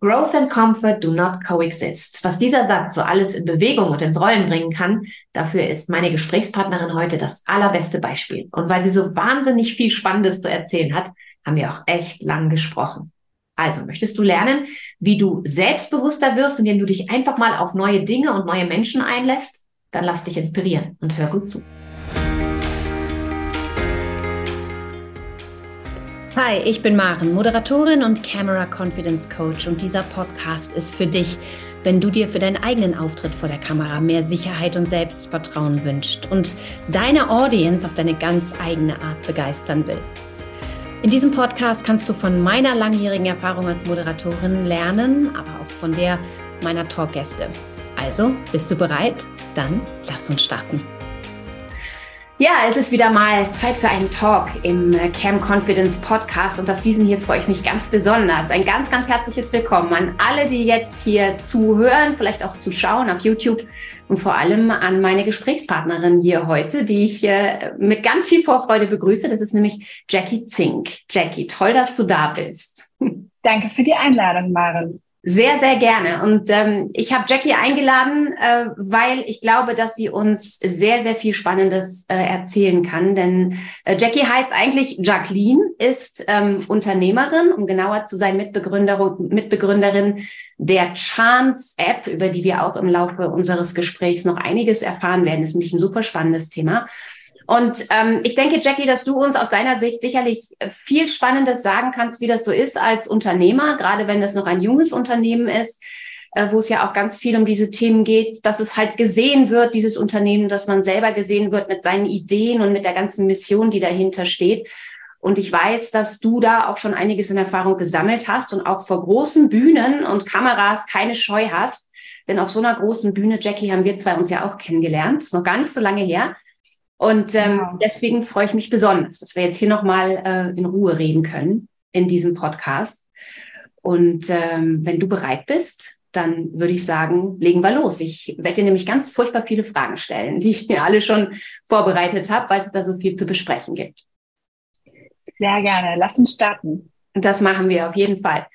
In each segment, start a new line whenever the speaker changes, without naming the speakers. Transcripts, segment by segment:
Growth and Comfort do not coexist. Was dieser Satz so alles in Bewegung und ins Rollen bringen kann, dafür ist meine Gesprächspartnerin heute das allerbeste Beispiel. Und weil sie so wahnsinnig viel Spannendes zu erzählen hat, haben wir auch echt lang gesprochen. Also, möchtest du lernen, wie du selbstbewusster wirst, indem du dich einfach mal auf neue Dinge und neue Menschen einlässt? Dann lass dich inspirieren und hör gut zu. Hi, ich bin Maren, Moderatorin und Camera Confidence Coach und dieser Podcast ist für dich, wenn du dir für deinen eigenen Auftritt vor der Kamera mehr Sicherheit und Selbstvertrauen wünschst und deine Audience auf deine ganz eigene Art begeistern willst. In diesem Podcast kannst du von meiner langjährigen Erfahrung als Moderatorin lernen, aber auch von der meiner Talkgäste. Also, bist du bereit? Dann lass uns starten. Ja, es ist wieder mal Zeit für einen Talk im äh, Cam Confidence Podcast und auf diesen hier freue ich mich ganz besonders. Ein ganz, ganz herzliches Willkommen an alle, die jetzt hier zuhören, vielleicht auch zuschauen auf YouTube und vor allem an meine Gesprächspartnerin hier heute, die ich äh, mit ganz viel Vorfreude begrüße. Das ist nämlich Jackie Zink. Jackie, toll, dass du da bist.
Danke für die Einladung, Maren.
Sehr, sehr gerne. Und ähm, ich habe Jackie eingeladen, äh, weil ich glaube, dass sie uns sehr, sehr viel Spannendes äh, erzählen kann. Denn äh, Jackie heißt eigentlich Jacqueline, ist ähm, Unternehmerin, um genauer zu sein, Mitbegründerin, Mitbegründerin der Chance-App, über die wir auch im Laufe unseres Gesprächs noch einiges erfahren werden. Das ist nämlich ein super spannendes Thema. Und ähm, ich denke, Jackie, dass du uns aus deiner Sicht sicherlich viel Spannendes sagen kannst, wie das so ist als Unternehmer, gerade wenn das noch ein junges Unternehmen ist, äh, wo es ja auch ganz viel um diese Themen geht, dass es halt gesehen wird, dieses Unternehmen, dass man selber gesehen wird mit seinen Ideen und mit der ganzen Mission, die dahinter steht. Und ich weiß, dass du da auch schon einiges in Erfahrung gesammelt hast und auch vor großen Bühnen und Kameras keine Scheu hast. Denn auf so einer großen Bühne, Jackie, haben wir zwei uns ja auch kennengelernt. Ist noch gar nicht so lange her. Und ähm, ja. deswegen freue ich mich besonders, dass wir jetzt hier nochmal äh, in Ruhe reden können in diesem Podcast. Und ähm, wenn du bereit bist, dann würde ich sagen, legen wir los. Ich werde dir nämlich ganz furchtbar viele Fragen stellen, die ich mir alle schon vorbereitet habe, weil es da so viel zu besprechen gibt.
Sehr gerne. Lass uns starten.
Das machen wir auf jeden Fall.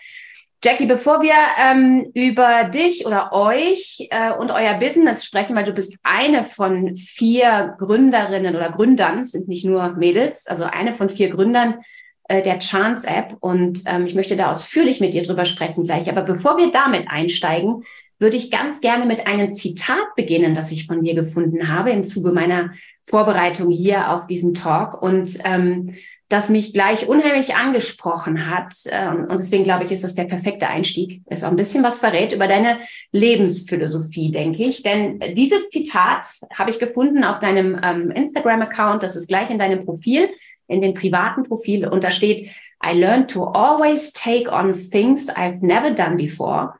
Jackie, bevor wir ähm, über dich oder euch äh, und euer Business sprechen, weil du bist eine von vier Gründerinnen oder Gründern, sind nicht nur Mädels, also eine von vier Gründern äh, der Chance App und ähm, ich möchte da ausführlich mit dir drüber sprechen gleich. Aber bevor wir damit einsteigen, würde ich ganz gerne mit einem Zitat beginnen, das ich von dir gefunden habe im Zuge meiner Vorbereitung hier auf diesen Talk und ähm, das mich gleich unheimlich angesprochen hat. Ähm, und deswegen glaube ich, ist das der perfekte Einstieg. Es auch ein bisschen was verrät über deine Lebensphilosophie, denke ich. Denn dieses Zitat habe ich gefunden auf deinem ähm, Instagram-Account. Das ist gleich in deinem Profil, in dem privaten Profil. Und da steht, I learned to always take on things I've never done before.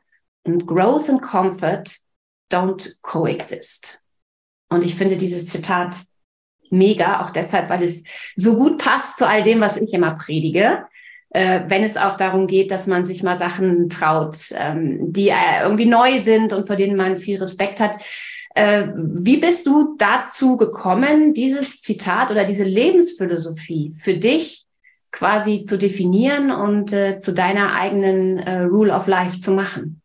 And growth and comfort don't coexist. Und ich finde dieses Zitat mega, auch deshalb, weil es so gut passt zu all dem, was ich immer predige. Äh, wenn es auch darum geht, dass man sich mal Sachen traut, ähm, die äh, irgendwie neu sind und vor denen man viel Respekt hat. Äh, wie bist du dazu gekommen, dieses Zitat oder diese Lebensphilosophie für dich quasi zu definieren und äh, zu deiner eigenen äh, Rule of Life zu machen?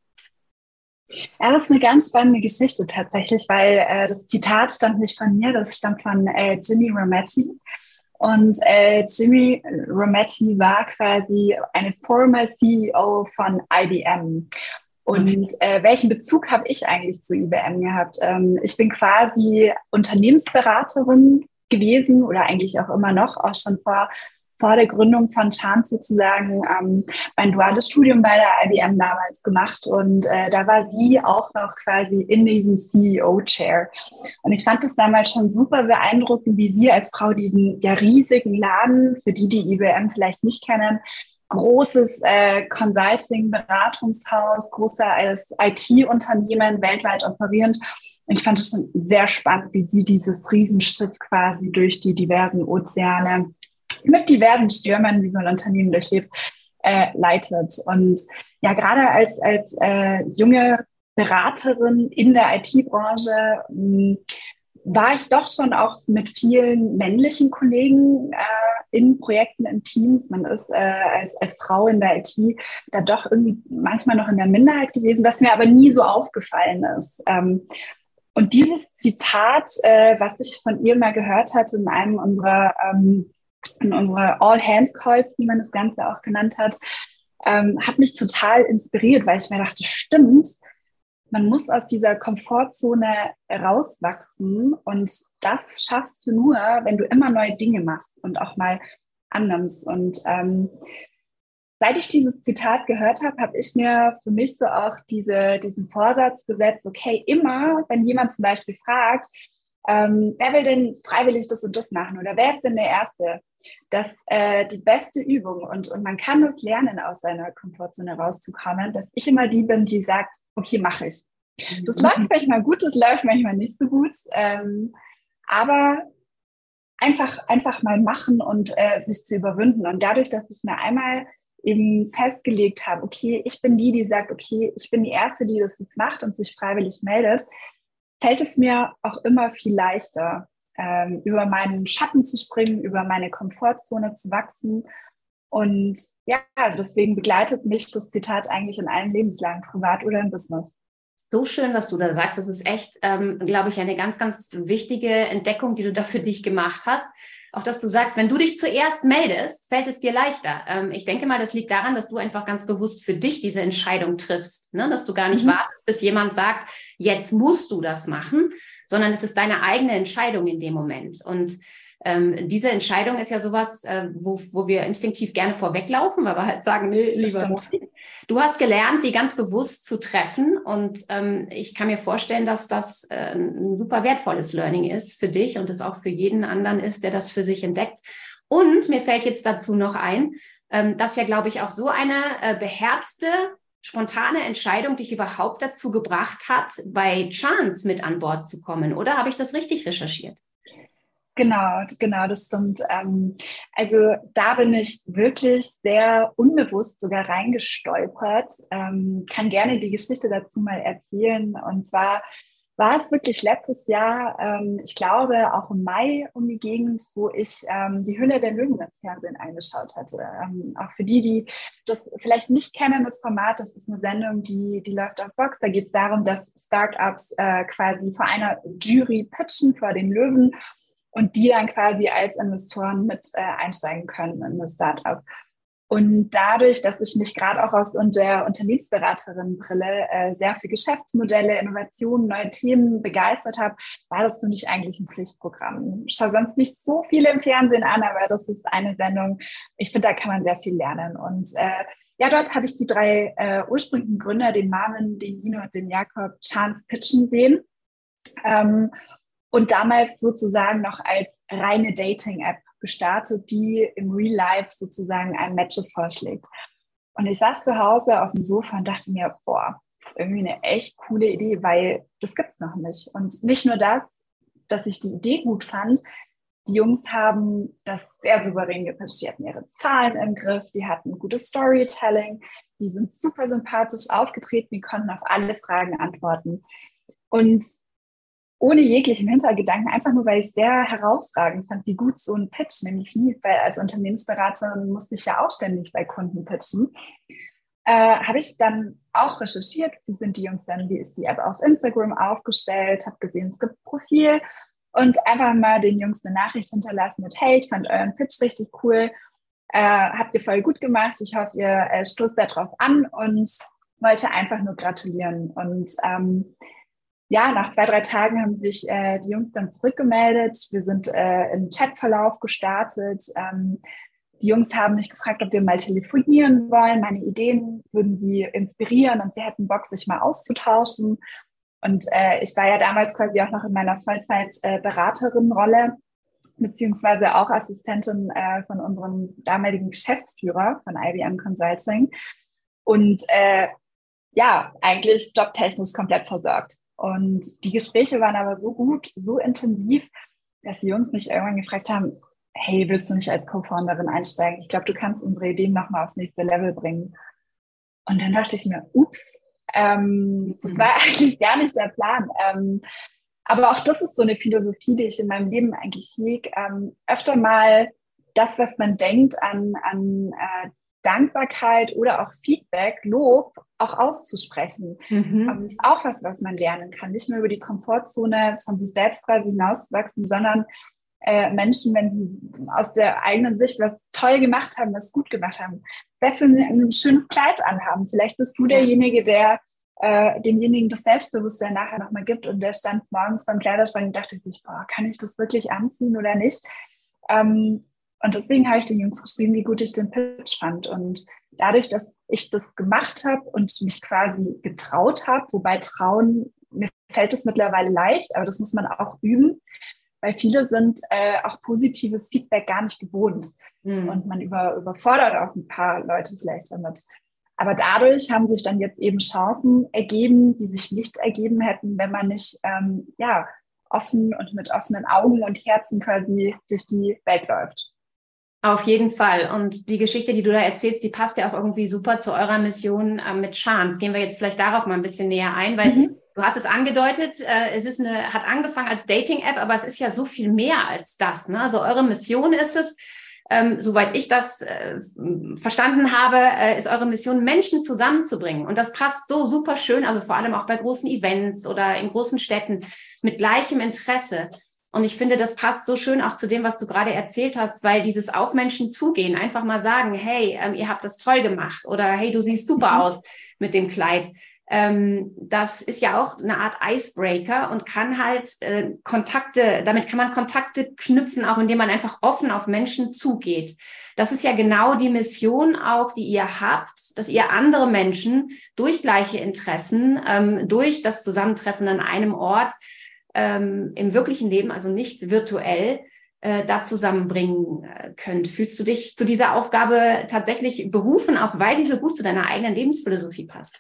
Ja, das ist eine ganz spannende Geschichte tatsächlich, weil äh, das Zitat stammt nicht von mir, das stammt von äh, Jimmy Rometty. Und äh, Jimmy Rometty war quasi eine former CEO von IBM. Und äh, welchen Bezug habe ich eigentlich zu IBM gehabt? Ähm, ich bin quasi Unternehmensberaterin gewesen oder eigentlich auch immer noch, auch schon vor vor der Gründung von Chance sozusagen ähm, mein duales Studium bei der IBM damals gemacht und äh, da war sie auch noch quasi in diesem CEO-Chair. Und ich fand es damals schon super beeindruckend, wie sie als Frau diesen ja riesigen Laden, für die die IBM vielleicht nicht kennen, großes äh, Consulting-Beratungshaus, großes IT-Unternehmen weltweit operierend. Und ich fand es schon sehr spannend, wie sie dieses Riesenschiff quasi durch die diversen Ozeane mit diversen Stürmen, die so ein Unternehmen durchlebt, äh, leitet. Und ja, gerade als, als äh, junge Beraterin in der IT-Branche hm, war ich doch schon auch mit vielen männlichen Kollegen äh, in Projekten, in Teams. Man ist äh, als, als Frau in der IT da doch irgendwie manchmal noch in der Minderheit gewesen, was mir aber nie so aufgefallen ist. Ähm, und dieses Zitat, äh, was ich von ihr mal gehört hatte in einem unserer, ähm, in unserer All-Hands-Calls, wie man das Ganze auch genannt hat, ähm, hat mich total inspiriert, weil ich mir dachte, stimmt, man muss aus dieser Komfortzone rauswachsen und das schaffst du nur, wenn du immer neue Dinge machst und auch mal annimmst. Und ähm, seit ich dieses Zitat gehört habe, habe ich mir für mich so auch diese, diesen Vorsatz gesetzt, okay, immer, wenn jemand zum Beispiel fragt, ähm, wer will denn freiwillig das und das machen oder wer ist denn der Erste? dass äh, die beste Übung und, und man kann es lernen, aus seiner Komfortzone rauszukommen, dass ich immer die bin, die sagt, okay, mache ich. Das mhm. läuft manchmal gut, das läuft manchmal nicht so gut, ähm, aber einfach, einfach mal machen und äh, sich zu überwinden. Und dadurch, dass ich mir einmal eben festgelegt habe, okay, ich bin die, die sagt, okay, ich bin die Erste, die das jetzt macht und sich freiwillig meldet, fällt es mir auch immer viel leichter ähm, über meinen Schatten zu springen, über meine Komfortzone zu wachsen. Und ja, deswegen begleitet mich das Zitat eigentlich in allen Lebenslagen, privat oder im Business.
So schön, was du da sagst. Das ist echt, ähm, glaube ich, eine ganz, ganz wichtige Entdeckung, die du da für dich gemacht hast. Auch dass du sagst, wenn du dich zuerst meldest, fällt es dir leichter. Ähm, ich denke mal, das liegt daran, dass du einfach ganz bewusst für dich diese Entscheidung triffst, ne? dass du gar nicht mhm. wartest, bis jemand sagt, jetzt musst du das machen, sondern es ist deine eigene Entscheidung in dem Moment. Und ähm, diese Entscheidung ist ja sowas, äh, wo, wo wir instinktiv gerne vorweglaufen, weil wir halt sagen, nee, lieber nicht. Du hast gelernt, die ganz bewusst zu treffen und ähm, ich kann mir vorstellen, dass das äh, ein super wertvolles Learning ist für dich und es auch für jeden anderen ist, der das für sich entdeckt. Und mir fällt jetzt dazu noch ein, ähm, dass ja, glaube ich, auch so eine äh, beherzte spontane Entscheidung dich überhaupt dazu gebracht hat, bei Chance mit an Bord zu kommen? Oder habe ich das richtig recherchiert?
Genau, genau, das stimmt. Ähm, also da bin ich wirklich sehr unbewusst sogar reingestolpert. Ähm, kann gerne die Geschichte dazu mal erzählen. Und zwar war es wirklich letztes Jahr, ähm, ich glaube auch im Mai um die Gegend, wo ich die Hülle der Löwen im Fernsehen eingeschaut hatte. Auch für die, die das vielleicht nicht kennen, das Format, das ist eine Sendung, die, die läuft auf Vox. Da geht es darum, dass Startups äh, quasi vor einer Jury pitchen vor den Löwen und die dann quasi als Investoren mit äh, einsteigen können in das Startup. Und dadurch, dass ich mich gerade auch aus der Unternehmensberaterin-Brille äh, sehr für Geschäftsmodelle, Innovationen, neue Themen begeistert habe, war das für mich eigentlich ein Pflichtprogramm. Ich schaue sonst nicht so viel im Fernsehen an, aber das ist eine Sendung. Ich finde, da kann man sehr viel lernen. Und äh, ja, dort habe ich die drei äh, ursprünglichen Gründer, den Marvin, den Nino und den Jakob, Chance pitchen sehen. Ähm, und damals sozusagen noch als reine Dating-App gestartet, die im Real Life sozusagen einem Matches vorschlägt. Und ich saß zu Hause auf dem Sofa und dachte mir, boah, das ist irgendwie eine echt coole Idee, weil das gibt's noch nicht. Und nicht nur das, dass ich die Idee gut fand, die Jungs haben das sehr souverän gepitcht. Die hatten ihre Zahlen im Griff, die hatten gutes Storytelling, die sind super sympathisch aufgetreten, die konnten auf alle Fragen antworten. Und ohne jeglichen Hintergedanken, einfach nur, weil ich es sehr herausragend fand, wie gut so ein Pitch nämlich lief, weil als Unternehmensberaterin musste ich ja auch ständig bei Kunden pitchen. Äh, habe ich dann auch recherchiert, wie sind die Jungs dann, wie ist die App auf Instagram aufgestellt, habe gesehen, es gibt Profil und einfach mal den Jungs eine Nachricht hinterlassen mit, hey, ich fand euren Pitch richtig cool, äh, habt ihr voll gut gemacht, ich hoffe, ihr äh, stoßt darauf an und wollte einfach nur gratulieren und ähm, ja, nach zwei, drei Tagen haben sich äh, die Jungs dann zurückgemeldet. Wir sind äh, im Chatverlauf gestartet. Ähm, die Jungs haben mich gefragt, ob wir mal telefonieren wollen. Meine Ideen würden sie inspirieren und sie hätten Bock, sich mal auszutauschen. Und äh, ich war ja damals quasi auch noch in meiner Vollzeit-Beraterin-Rolle, äh, beziehungsweise auch Assistentin äh, von unserem damaligen Geschäftsführer von IBM Consulting. Und äh, ja, eigentlich jobtechnisch komplett versorgt. Und die Gespräche waren aber so gut, so intensiv, dass die Jungs mich irgendwann gefragt haben, hey, willst du nicht als Co-Founderin einsteigen? Ich glaube, du kannst unsere Ideen nochmal aufs nächste Level bringen. Und dann dachte ich mir, ups, ähm, das war eigentlich gar nicht der Plan. Ähm, aber auch das ist so eine Philosophie, die ich in meinem Leben eigentlich hege. Ähm, öfter mal das, was man denkt an, an äh, Dankbarkeit oder auch Feedback, Lob auch auszusprechen. Mhm. Ähm, ist auch was, was man lernen kann. Nicht nur über die Komfortzone von sich selbst quasi hinauszuwachsen, sondern äh, Menschen, wenn sie aus der eigenen Sicht was toll gemacht haben, was gut gemacht haben, besser ein, ein schönes Kleid anhaben. Vielleicht bist du derjenige, der äh, demjenigen das Selbstbewusstsein nachher nochmal gibt und der stand morgens beim Kleiderschrank und dachte sich, boah, kann ich das wirklich anziehen oder nicht? Ähm, und deswegen habe ich den Jungs geschrieben, wie gut ich den Pitch fand. Und dadurch, dass ich das gemacht habe und mich quasi getraut habe, wobei Trauen, mir fällt es mittlerweile leicht, aber das muss man auch üben, weil viele sind äh, auch positives Feedback gar nicht gewohnt. Mhm. Und man über, überfordert auch ein paar Leute vielleicht damit. Aber dadurch haben sich dann jetzt eben Chancen ergeben, die sich nicht ergeben hätten, wenn man nicht ähm, ja, offen und mit offenen Augen und Herzen quasi durch die Welt läuft.
Auf jeden Fall. Und die Geschichte, die du da erzählst, die passt ja auch irgendwie super zu eurer Mission äh, mit Chance. Gehen wir jetzt vielleicht darauf mal ein bisschen näher ein, weil mhm. du hast es angedeutet, äh, es ist eine, hat angefangen als Dating-App, aber es ist ja so viel mehr als das. Ne? Also eure Mission ist es, ähm, soweit ich das äh, verstanden habe, äh, ist eure Mission, Menschen zusammenzubringen. Und das passt so super schön, also vor allem auch bei großen Events oder in großen Städten mit gleichem Interesse. Und ich finde, das passt so schön auch zu dem, was du gerade erzählt hast, weil dieses auf Menschen zugehen, einfach mal sagen, hey, ähm, ihr habt das toll gemacht oder hey, du siehst super mhm. aus mit dem Kleid. Ähm, das ist ja auch eine Art Icebreaker und kann halt äh, Kontakte, damit kann man Kontakte knüpfen, auch indem man einfach offen auf Menschen zugeht. Das ist ja genau die Mission auch, die ihr habt, dass ihr andere Menschen durch gleiche Interessen, ähm, durch das Zusammentreffen an einem Ort ähm, im wirklichen Leben, also nicht virtuell, äh, da zusammenbringen äh, könnt. Fühlst du dich zu dieser Aufgabe tatsächlich berufen, auch weil sie so gut zu deiner eigenen Lebensphilosophie passt?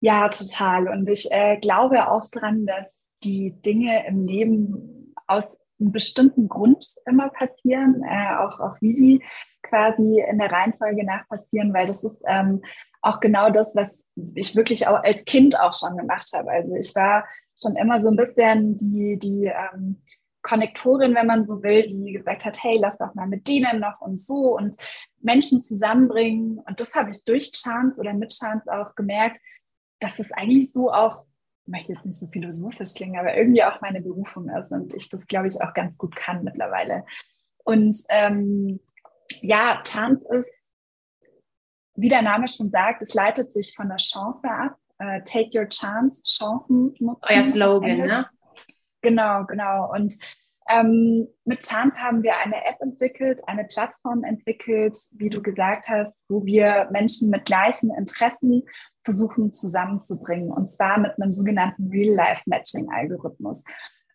Ja, total. Und ich äh, glaube auch dran, dass die Dinge im Leben aus einem bestimmten Grund immer passieren, äh, auch, auch wie sie quasi in der Reihenfolge nach passieren, weil das ist ähm, auch genau das, was ich wirklich auch als Kind auch schon gemacht habe. Also ich war schon immer so ein bisschen die, die ähm, Konnektorin, wenn man so will, die gesagt hat, hey, lass doch mal mit denen noch und so und Menschen zusammenbringen. Und das habe ich durch Chance oder mit Chance auch gemerkt, dass das eigentlich so auch, ich möchte jetzt nicht so philosophisch klingen, aber irgendwie auch meine Berufung ist und ich das, glaube ich, auch ganz gut kann mittlerweile. Und ähm, ja, Chance ist, wie der Name schon sagt, es leitet sich von der Chance ab. Uh, take your chance, Chancen nutzen.
Euer Slogan, ne?
Genau, genau. Und ähm, mit Chance haben wir eine App entwickelt, eine Plattform entwickelt, wie du gesagt hast, wo wir Menschen mit gleichen Interessen versuchen zusammenzubringen. Und zwar mit einem sogenannten Real-Life-Matching-Algorithmus.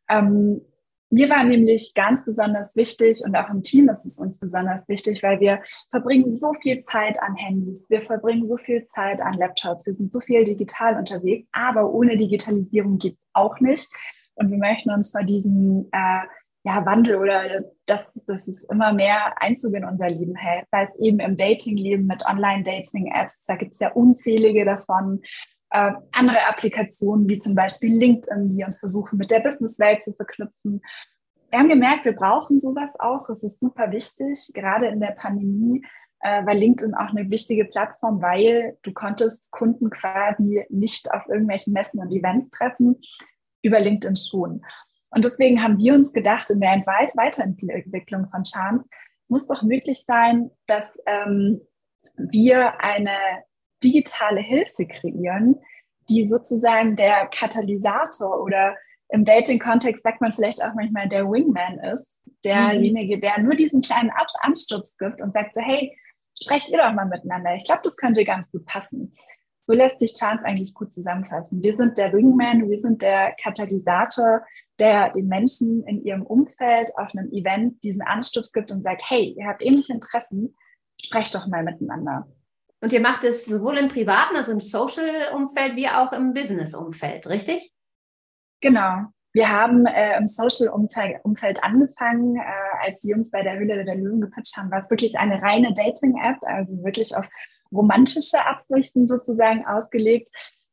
Ähm, mir war nämlich ganz besonders wichtig und auch im Team ist es uns besonders wichtig, weil wir verbringen so viel Zeit an Handys, wir verbringen so viel Zeit an Laptops, wir sind so viel digital unterwegs, aber ohne Digitalisierung geht es auch nicht. Und wir möchten uns vor diesem äh, ja, Wandel oder dass das immer mehr Einzug in unser Leben hält, sei es eben im Dating-Leben mit Online-Dating-Apps, da gibt es ja unzählige davon, äh, andere Applikationen wie zum Beispiel LinkedIn, die uns versuchen, mit der Businesswelt zu verknüpfen. Wir haben gemerkt, wir brauchen sowas auch. Es ist super wichtig, gerade in der Pandemie, äh, war LinkedIn auch eine wichtige Plattform, weil du konntest Kunden quasi nicht auf irgendwelchen Messen und Events treffen, über LinkedIn schon. Und deswegen haben wir uns gedacht, in der Weiterentwicklung von Chance muss doch möglich sein, dass ähm, wir eine digitale Hilfe kreieren, die sozusagen der Katalysator oder im Dating-Kontext sagt man vielleicht auch manchmal der Wingman ist, derjenige, mhm. der nur diesen kleinen Anstups gibt und sagt so, hey, sprecht ihr doch mal miteinander. Ich glaube, das könnte ganz gut passen. So lässt sich Chance eigentlich gut zusammenfassen. Wir sind der Wingman, wir sind der Katalysator, der den Menschen in ihrem Umfeld auf einem Event diesen Anstups gibt und sagt, hey, ihr habt ähnliche Interessen, sprecht doch mal miteinander.
Und ihr macht es sowohl im privaten, also im Social-Umfeld, wie auch im Business-Umfeld, richtig?
Genau. Wir haben äh, im Social-Umfeld angefangen, äh, als die Jungs bei der Höhle der Löwen gepitcht haben, war es wirklich eine reine Dating-App, also wirklich auf romantische Absichten sozusagen ausgelegt.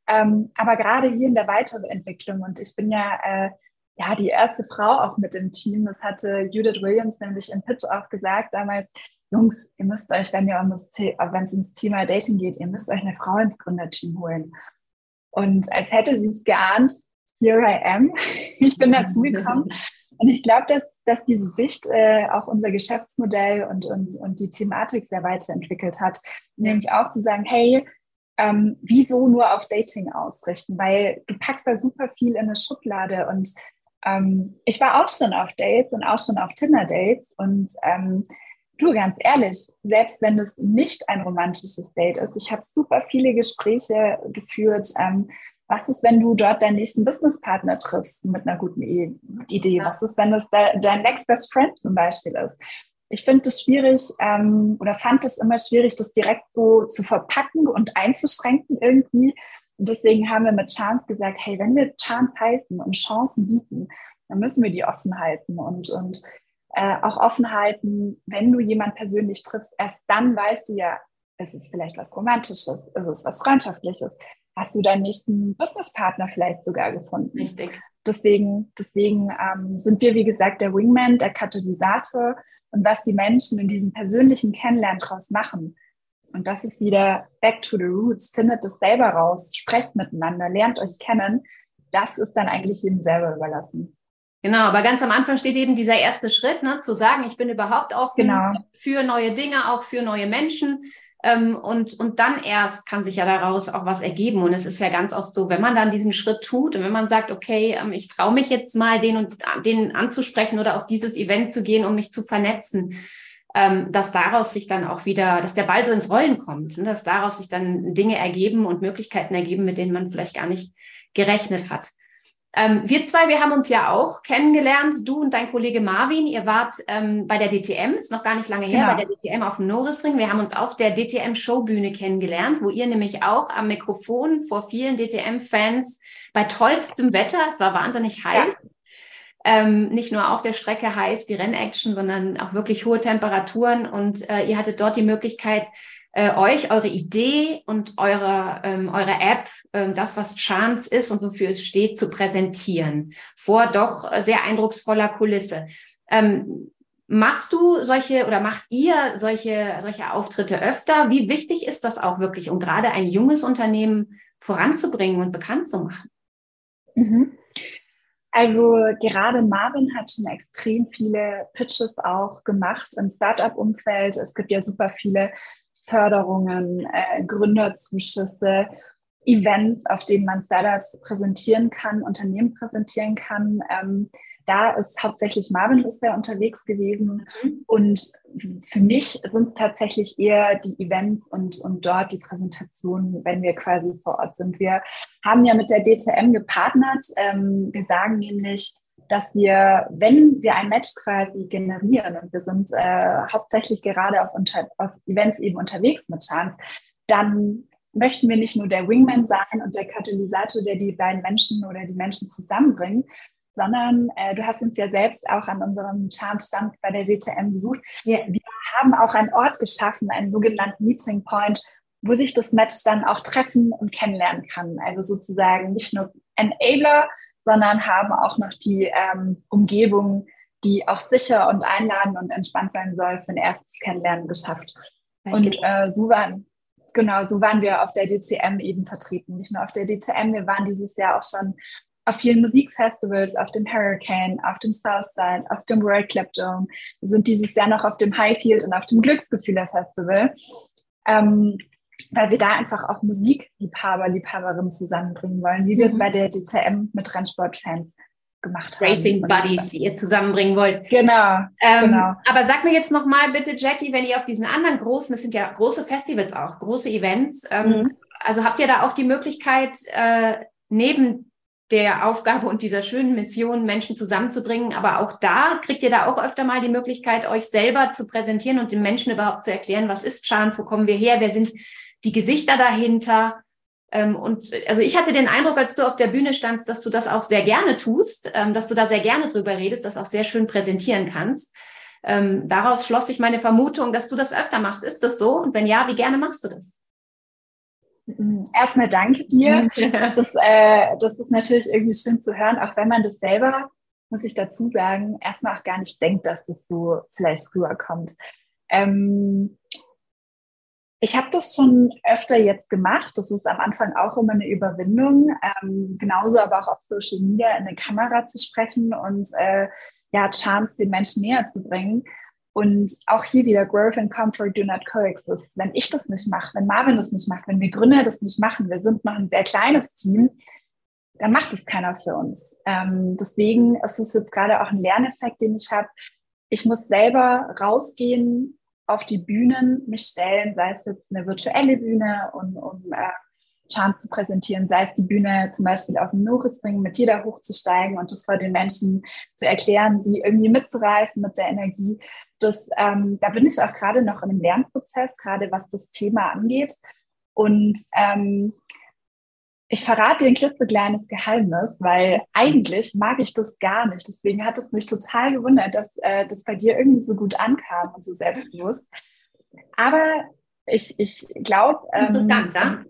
Ähm, aber gerade hier in der Weiterentwicklung und ich bin ja äh, ja die erste Frau auch mit im Team. Das hatte Judith Williams nämlich im Pitch auch gesagt damals. Jungs, ihr müsst euch, wenn ihr um das, wenn es ums Thema Dating geht, ihr müsst euch eine Frau ins Gründerteam holen. Und als hätte sie es geahnt, here I am. Ich bin dazugekommen. Und ich glaube, dass, dass diese Sicht äh, auch unser Geschäftsmodell und, und, und die Thematik sehr weiterentwickelt hat. Nämlich auch zu sagen, hey, ähm, wieso nur auf Dating ausrichten? Weil du packst da super viel in eine Schublade und ähm, ich war auch schon auf Dates und auch schon auf Tinder-Dates und ähm, du, ganz ehrlich, selbst wenn das nicht ein romantisches Date ist, ich habe super viele Gespräche geführt. Ähm, was ist, wenn du dort deinen nächsten Businesspartner triffst mit einer guten Idee? Was ist, wenn das dein Next Best Friend zum Beispiel ist? Ich finde es schwierig ähm, oder fand es immer schwierig, das direkt so zu verpacken und einzuschränken irgendwie. Und deswegen haben wir mit Chance gesagt, hey, wenn wir Chance heißen und Chancen bieten, dann müssen wir die offen halten und, und äh, auch offen halten, wenn du jemand persönlich triffst, erst dann weißt du ja, es ist vielleicht was Romantisches, es ist was Freundschaftliches. Hast du deinen nächsten Businesspartner vielleicht sogar gefunden?
Richtig.
Deswegen, deswegen ähm, sind wir, wie gesagt, der Wingman, der Katalysator und was die Menschen in diesem persönlichen Kennenlernen daraus machen. Und das ist wieder back to the roots. Findet es selber raus, sprecht miteinander, lernt euch kennen. Das ist dann eigentlich jedem selber überlassen.
Genau, aber ganz am Anfang steht eben dieser erste Schritt, ne, zu sagen, ich bin überhaupt offen genau. für neue Dinge, auch für neue Menschen. Ähm, und, und dann erst kann sich ja daraus auch was ergeben. Und es ist ja ganz oft so, wenn man dann diesen Schritt tut und wenn man sagt, okay, ähm, ich traue mich jetzt mal, den und den anzusprechen oder auf dieses Event zu gehen, um mich zu vernetzen, ähm, dass daraus sich dann auch wieder, dass der Ball so ins Rollen kommt, ne? dass daraus sich dann Dinge ergeben und Möglichkeiten ergeben, mit denen man vielleicht gar nicht gerechnet hat. Ähm, wir zwei, wir haben uns ja auch kennengelernt, du und dein Kollege Marvin. Ihr wart ähm, bei der DTM, ist noch gar nicht lange her, genau. bei der DTM auf dem Norrisring. Wir haben uns auf der DTM-Showbühne kennengelernt, wo ihr nämlich auch am Mikrofon vor vielen DTM-Fans bei tollstem Wetter, es war wahnsinnig heiß, ja. Ähm, nicht nur auf der Strecke heiß, die Rennaction, sondern auch wirklich hohe Temperaturen. Und äh, ihr hattet dort die Möglichkeit, äh, euch eure Idee und eure, ähm, eure App, ähm, das, was Chance ist und wofür es steht, zu präsentieren. Vor doch sehr eindrucksvoller Kulisse. Ähm, machst du solche oder macht ihr solche, solche Auftritte öfter? Wie wichtig ist das auch wirklich, um gerade ein junges Unternehmen voranzubringen und bekannt zu machen?
Mhm. Also gerade Marvin hat schon extrem viele Pitches auch gemacht im Startup-Umfeld. Es gibt ja super viele Förderungen, äh, Gründerzuschüsse, Events, auf denen man Startups präsentieren kann, Unternehmen präsentieren kann. Ähm, da ist hauptsächlich Marvin bisher unterwegs gewesen. Mhm. Und für mich sind tatsächlich eher die Events und, und dort die Präsentationen, wenn wir quasi vor Ort sind. Wir haben ja mit der DTM gepartnert. Ähm, wir sagen nämlich, dass wir, wenn wir ein Match quasi generieren und wir sind äh, hauptsächlich gerade auf, unter, auf Events eben unterwegs mit Chance, dann möchten wir nicht nur der Wingman sein und der Katalysator, der die beiden Menschen oder die Menschen zusammenbringt, sondern äh, du hast uns ja selbst auch an unserem Chance-Stand bei der DTM besucht. Yeah. Wir haben auch einen Ort geschaffen, einen sogenannten Meeting Point, wo sich das Match dann auch treffen und kennenlernen kann. Also sozusagen nicht nur Enabler, sondern haben auch noch die ähm, Umgebung, die auch sicher und einladend und entspannt sein soll, für ein erstes Kennenlernen geschafft. Und äh, so waren, genau, so waren wir auf der DCM eben vertreten. Nicht nur auf der DCM, wir waren dieses Jahr auch schon auf vielen Musikfestivals, auf dem Hurricane, auf dem Southside, auf dem World Club Dome. Wir sind dieses Jahr noch auf dem Highfield und auf dem Glücksgefühle Festival. Ähm, weil wir da einfach auch Musikliebhaber, Liebhaberinnen zusammenbringen wollen, wie wir es mhm. bei der DTM mit Rennsportfans gemacht haben.
Racing Buddies, die ihr zusammenbringen wollt.
Genau,
ähm, genau. Aber sag mir jetzt nochmal bitte, Jackie, wenn ihr auf diesen anderen großen, das sind ja große Festivals auch, große Events, ähm, mhm. also habt ihr da auch die Möglichkeit, äh, neben der Aufgabe und dieser schönen Mission, Menschen zusammenzubringen. Aber auch da kriegt ihr da auch öfter mal die Möglichkeit, euch selber zu präsentieren und den Menschen überhaupt zu erklären, was ist Chance, wo kommen wir her, wer sind die Gesichter dahinter. Ähm, und also ich hatte den Eindruck, als du auf der Bühne standst, dass du das auch sehr gerne tust, ähm, dass du da sehr gerne drüber redest, das auch sehr schön präsentieren kannst. Ähm, daraus schloss sich meine Vermutung, dass du das öfter machst. Ist das so? Und wenn ja, wie gerne machst du das?
Mhm. Erstmal danke dir. Das, äh, das ist natürlich irgendwie schön zu hören, auch wenn man das selber, muss ich dazu sagen, erstmal auch gar nicht denkt, dass das so vielleicht rüberkommt. Ähm, ich habe das schon öfter jetzt gemacht. Das ist am Anfang auch immer eine Überwindung. Ähm, genauso aber auch auf Social Media in eine Kamera zu sprechen und äh, ja, Chance den Menschen näher zu bringen. Und auch hier wieder Growth and Comfort do not coexist. Wenn ich das nicht mache, wenn Marvin das nicht macht, wenn wir Gründer das nicht machen, wir sind noch ein sehr kleines Team, dann macht es keiner für uns. Ähm, deswegen ist es jetzt gerade auch ein Lerneffekt, den ich habe. Ich muss selber rausgehen, auf die Bühnen mich stellen, sei es jetzt eine virtuelle Bühne, um, um äh, Chance zu präsentieren, sei es die Bühne zum Beispiel auf dem Norisring mit jeder hochzusteigen und das vor den Menschen zu erklären, sie irgendwie mitzureißen mit der Energie. Das, ähm, da bin ich auch gerade noch in einem Lernprozess, gerade was das Thema angeht. Und ähm, ich verrate dir ein klitzekleines Geheimnis, weil eigentlich mag ich das gar nicht. Deswegen hat es mich total gewundert, dass äh, das bei dir irgendwie so gut ankam und so selbstbewusst. Aber ich, ich glaube.
Ähm, Interessant, ja?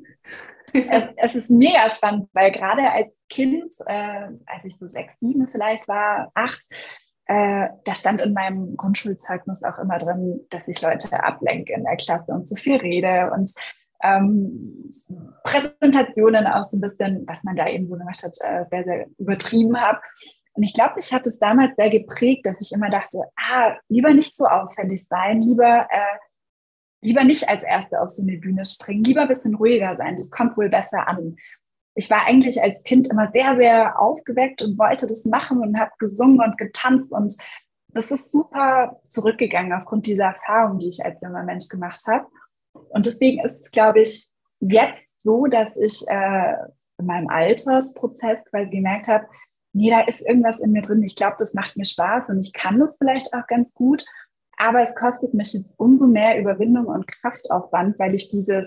es, es, ist mega spannend, weil gerade als Kind, äh, als ich so sechs, sieben vielleicht war, acht, äh, da stand in meinem Grundschulzeugnis auch immer drin, dass ich Leute ablenke in der Klasse und zu viel rede und ähm, Präsentationen auch so ein bisschen, was man da eben so gemacht hat, äh, sehr, sehr übertrieben habe. Und ich glaube, ich hatte es damals sehr geprägt, dass ich immer dachte, ah, lieber nicht so auffällig sein, lieber äh, lieber nicht als Erste auf so eine Bühne springen, lieber ein bisschen ruhiger sein, das kommt wohl besser an. Ich war eigentlich als Kind immer sehr, sehr aufgeweckt und wollte das machen und habe gesungen und getanzt und das ist super zurückgegangen aufgrund dieser Erfahrung, die ich als junger Mensch gemacht habe. Und deswegen ist es, glaube ich, jetzt so, dass ich äh, in meinem Altersprozess quasi gemerkt habe, nee, da ist irgendwas in mir drin. Ich glaube, das macht mir Spaß und ich kann das vielleicht auch ganz gut. Aber es kostet mich jetzt umso mehr Überwindung und Kraftaufwand, weil ich dieses,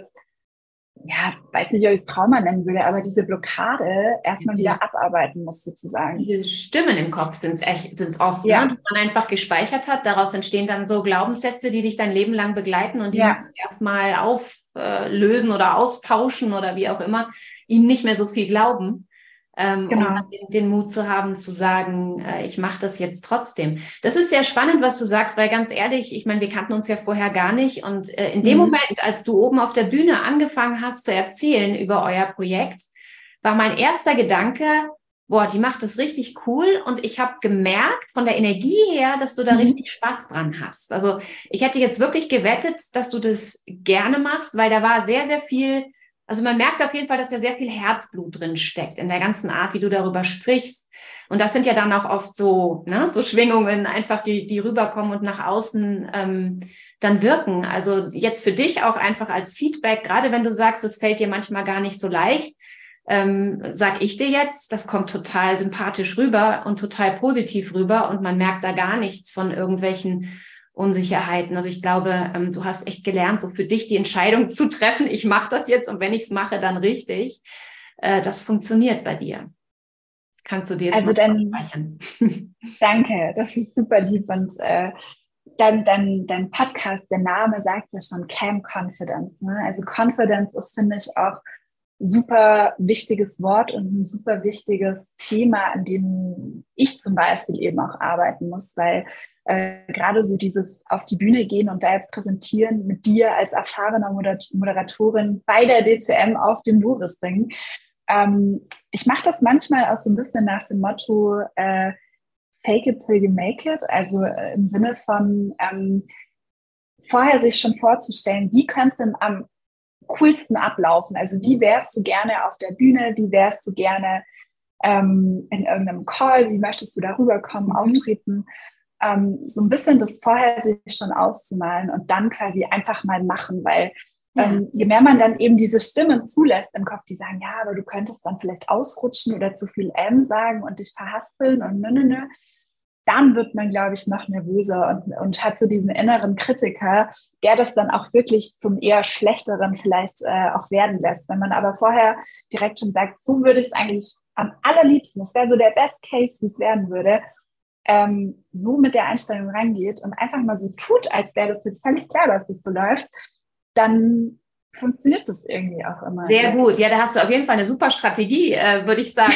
ja, weiß nicht, ob ich es Trauma nennen würde, aber diese Blockade erstmal wieder abarbeiten muss, sozusagen.
Diese Stimmen im Kopf sind es echt, sind es oft, ja. ne? die man einfach gespeichert hat. Daraus entstehen dann so Glaubenssätze, die dich dein Leben lang begleiten und die ja. erstmal auflösen oder austauschen oder wie auch immer, ihnen nicht mehr so viel glauben ähm, genau. um den, den, Mut zu haben, zu sagen, äh, ich mache das jetzt trotzdem. Das ist sehr spannend, was du sagst, weil ganz ehrlich, ich meine, wir kannten uns ja vorher gar nicht. Und äh, in dem mhm. Moment, als du oben auf der Bühne angefangen hast zu erzählen über euer Projekt, war mein erster Gedanke, boah, die macht das richtig cool und ich habe gemerkt von der Energie her, dass du da mhm. richtig Spaß dran hast. Also ich hätte jetzt wirklich gewettet, dass du das gerne machst, weil da war sehr, sehr viel also man merkt auf jeden Fall, dass da sehr viel Herzblut drin steckt in der ganzen Art, wie du darüber sprichst. Und das sind ja dann auch oft so, ne, so Schwingungen einfach, die, die rüberkommen und nach außen ähm, dann wirken. Also jetzt für dich auch einfach als Feedback, gerade wenn du sagst, es fällt dir manchmal gar nicht so leicht, ähm, sag ich dir jetzt, das kommt total sympathisch rüber und total positiv rüber und man merkt da gar nichts von irgendwelchen Unsicherheiten. Also ich glaube, ähm, du hast echt gelernt, so für dich die Entscheidung zu treffen, ich mache das jetzt und wenn ich es mache, dann richtig. Äh, das funktioniert bei dir. Kannst du dir
jetzt also dann, Danke, das ist super lieb und äh, dann, dann, dein Podcast, der Name sagt ja schon Cam Confidence. Ne? Also Confidence ist, finde ich, auch super wichtiges Wort und ein super wichtiges Thema, an dem ich zum Beispiel eben auch arbeiten muss, weil äh, gerade so dieses auf die Bühne gehen und da jetzt präsentieren mit dir als erfahrener Moderatorin bei der DCM auf dem Lourisring. Ähm, ich mache das manchmal auch so ein bisschen nach dem Motto äh, Fake it till you make it, also äh, im Sinne von ähm, vorher sich schon vorzustellen, wie könnte es am coolsten ablaufen? Also wie wärst du gerne auf der Bühne? Wie wärst du gerne ähm, in irgendeinem Call? Wie möchtest du darüber kommen, mhm. auftreten? Ähm, so ein bisschen das vorher sich schon auszumalen und dann quasi einfach mal machen, weil ähm, je mehr man dann eben diese Stimmen zulässt im Kopf, die sagen, ja, aber du könntest dann vielleicht ausrutschen oder zu viel M sagen und dich verhaspeln und nö, nö, nö, dann wird man, glaube ich, noch nervöser und, und hat so diesen inneren Kritiker, der das dann auch wirklich zum eher schlechteren vielleicht äh, auch werden lässt. Wenn man aber vorher direkt schon sagt, so würde ich es eigentlich am allerliebsten, das wäre so der Best Case, wie es werden würde, ähm, so mit der Einstellung rangeht und einfach mal so tut, als wäre das jetzt völlig klar, dass das so läuft, dann funktioniert das irgendwie auch immer.
Sehr gut. Ja, da hast du auf jeden Fall eine super Strategie, äh, würde ich sagen,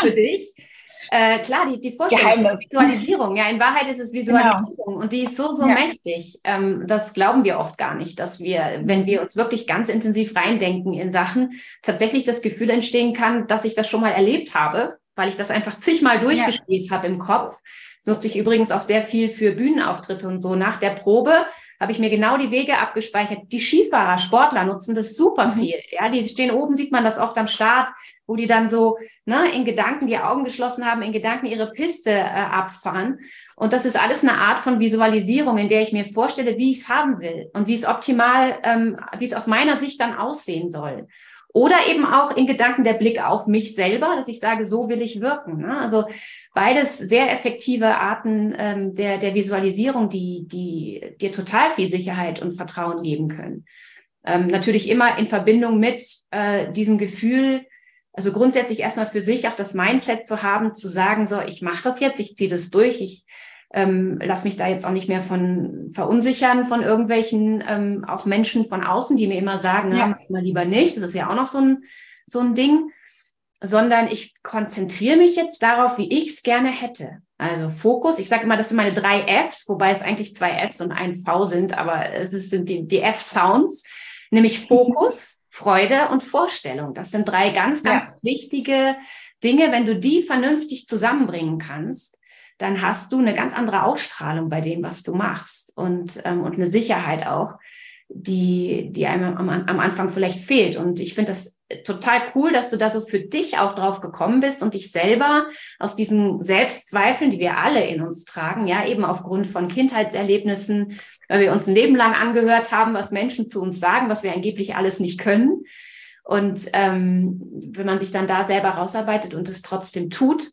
für dich. Äh, klar, die, die Vorstellung, die Visualisierung, ja, in Wahrheit ist es Visualisierung genau. und die ist so, so ja. mächtig. Ähm, das glauben wir oft gar nicht, dass wir, wenn wir uns wirklich ganz intensiv reindenken in Sachen, tatsächlich das Gefühl entstehen kann, dass ich das schon mal erlebt habe, weil ich das einfach zigmal durchgespielt ja. habe im Kopf. Das nutze ich übrigens auch sehr viel für Bühnenauftritte und so. Nach der Probe habe ich mir genau die Wege abgespeichert. Die Skifahrer, Sportler nutzen das super mhm. viel. Ja, die stehen oben, sieht man das oft am Start, wo die dann so ne, in Gedanken die Augen geschlossen haben, in Gedanken ihre Piste äh, abfahren. Und das ist alles eine Art von Visualisierung, in der ich mir vorstelle, wie ich es haben will und wie es optimal, ähm, wie es aus meiner Sicht dann aussehen soll. Oder eben auch in Gedanken der Blick auf mich selber, dass ich sage, so will ich wirken. Ne? Also beides sehr effektive Arten ähm, der, der Visualisierung, die, die dir total viel Sicherheit und Vertrauen geben können. Ähm, natürlich immer in Verbindung mit äh, diesem Gefühl, also grundsätzlich erstmal für sich auch das Mindset zu haben, zu sagen, so, ich mache das jetzt, ich ziehe das durch, ich ähm, lass mich da jetzt auch nicht mehr von verunsichern von irgendwelchen ähm, auch Menschen von außen, die mir immer sagen, ja. mach mal lieber nicht. Das ist ja auch noch so ein, so ein Ding sondern ich konzentriere mich jetzt darauf, wie ich es gerne hätte. Also Fokus, ich sage immer, das sind meine drei Fs, wobei es eigentlich zwei Fs und ein V sind, aber es sind die, die F-Sounds, nämlich Fokus, Freude und Vorstellung. Das sind drei ganz, ganz ja. wichtige Dinge. Wenn du die vernünftig zusammenbringen kannst, dann hast du eine ganz andere Ausstrahlung bei dem, was du machst und, ähm, und eine Sicherheit auch, die, die einem am, am Anfang vielleicht fehlt. Und ich finde das total cool, dass du da so für dich auch drauf gekommen bist und dich selber aus diesen Selbstzweifeln, die wir alle in uns tragen, ja, eben aufgrund von Kindheitserlebnissen, weil wir uns ein Leben lang angehört haben, was Menschen zu uns sagen, was wir angeblich alles nicht können. Und ähm, wenn man sich dann da selber rausarbeitet und es trotzdem tut,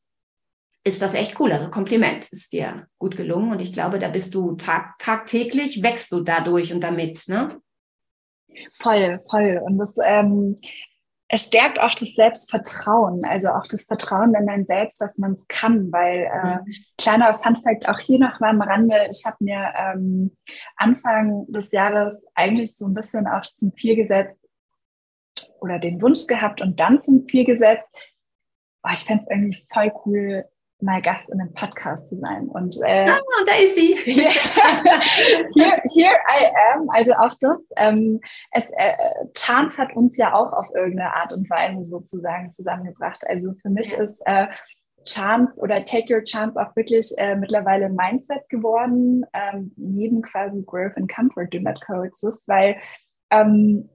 ist das echt cool. Also Kompliment ist dir gut gelungen und ich glaube, da bist du tag, tagtäglich, wächst du dadurch und damit, ne?
Voll, voll. Und das ähm, es stärkt auch das Selbstvertrauen, also auch das Vertrauen in dein Selbst, dass man es kann, weil äh, kleiner Funfact auch hier noch mal am Rande, ich habe mir ähm, Anfang des Jahres eigentlich so ein bisschen auch zum Ziel gesetzt oder den Wunsch gehabt und dann zum Ziel gesetzt, oh, ich fände es irgendwie voll cool, mal Gast in einem Podcast zu sein. Und
äh, ah, da ist sie.
Here, here, I am. Also auch das. Ähm, es, äh, Chance hat uns ja auch auf irgendeine Art und Weise sozusagen zusammengebracht. Also für mich ja. ist äh, Chance oder Take Your Chance auch wirklich äh, mittlerweile Mindset geworden, ähm, neben quasi Growth and Comfort do not coexist, weil ähm,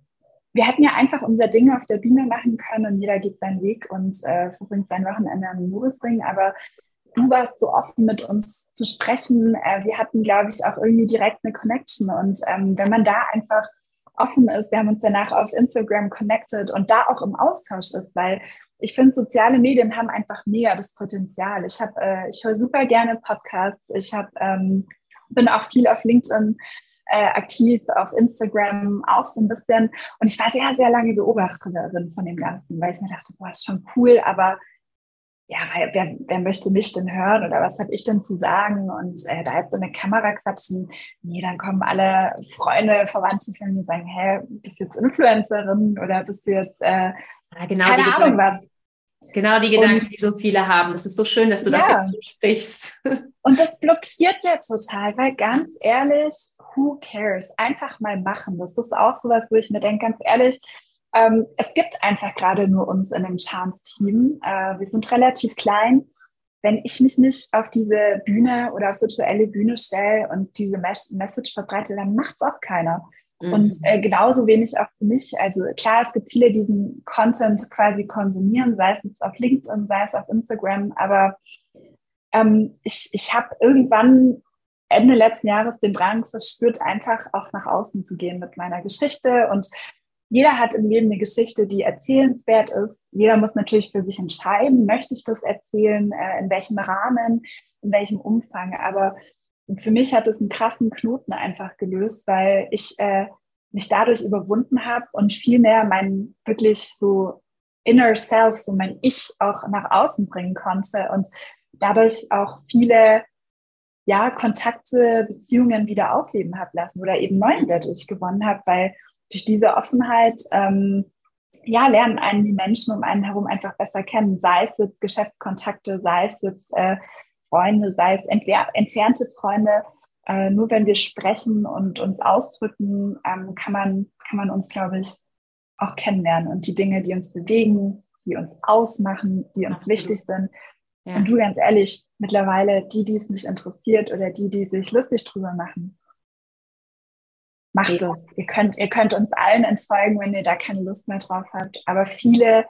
wir hätten ja einfach unser Ding auf der Bühne machen können und jeder geht seinen Weg und äh, verbringt sein Wochenende am Morisring. Aber du warst so offen mit uns zu sprechen. Äh, wir hatten, glaube ich, auch irgendwie direkt eine Connection. Und ähm, wenn man da einfach offen ist, wir haben uns danach auf Instagram connected und da auch im Austausch ist, weil ich finde, soziale Medien haben einfach mega das Potenzial. Ich habe, äh, ich höre super gerne Podcasts. Ich habe, ähm, bin auch viel auf LinkedIn äh, aktiv auf Instagram auch so ein bisschen. Und ich war sehr, sehr lange Beobachterin von dem Ganzen, weil ich mir dachte, boah, ist schon cool, aber ja, weil, wer, wer möchte mich denn hören oder was habe ich denn zu sagen? Und äh, da jetzt so eine Kamera quatschen, nee, dann kommen alle Freunde, Verwandte von mir und sagen, hä, bist du jetzt Influencerin oder bist du jetzt, äh, ja, genau, keine Ahnung was.
Genau die Gedanken, und, die so viele haben. Es ist so schön, dass du ja. das jetzt sprichst.
Und das blockiert ja total, weil ganz ehrlich, who cares? Einfach mal machen. Das ist auch sowas, wo ich mir denke, ganz ehrlich, ähm, es gibt einfach gerade nur uns in dem Chance-Team. Äh, wir sind relativ klein. Wenn ich mich nicht auf diese Bühne oder auf virtuelle Bühne stelle und diese Message verbreite, dann macht es auch keiner. Und mhm. äh, genauso wenig auch für mich. Also klar, es gibt viele, die diesen Content quasi konsumieren, sei es jetzt auf LinkedIn, sei es auf Instagram, aber ähm, ich, ich habe irgendwann Ende letzten Jahres den Drang verspürt, einfach auch nach außen zu gehen mit meiner Geschichte. Und jeder hat im Leben eine Geschichte, die erzählenswert ist. Jeder muss natürlich für sich entscheiden, möchte ich das erzählen, äh, in welchem Rahmen, in welchem Umfang. Aber für mich hat es einen krassen Knoten einfach gelöst, weil ich äh, mich dadurch überwunden habe und viel mehr mein wirklich so inner self, so mein Ich auch nach außen bringen konnte und dadurch auch viele ja, Kontakte, Beziehungen wieder aufleben habe lassen oder eben neuen dadurch gewonnen habe, weil durch diese Offenheit ähm, ja, lernen einen die Menschen um einen herum einfach besser kennen, sei es jetzt Geschäftskontakte, sei es jetzt äh, Freunde, sei es entfernte Freunde. Äh, nur wenn wir sprechen und uns ausdrücken, ähm, kann, man, kann man uns, glaube ich, auch kennenlernen und die Dinge, die uns bewegen, die uns ausmachen, die uns Absolut. wichtig sind. Ja. Und du ganz ehrlich, mittlerweile die, die es nicht interessiert oder die, die sich lustig drüber machen, macht ja. es. Ihr könnt, ihr könnt uns allen entfolgen, wenn ihr da keine Lust mehr drauf habt. Aber viele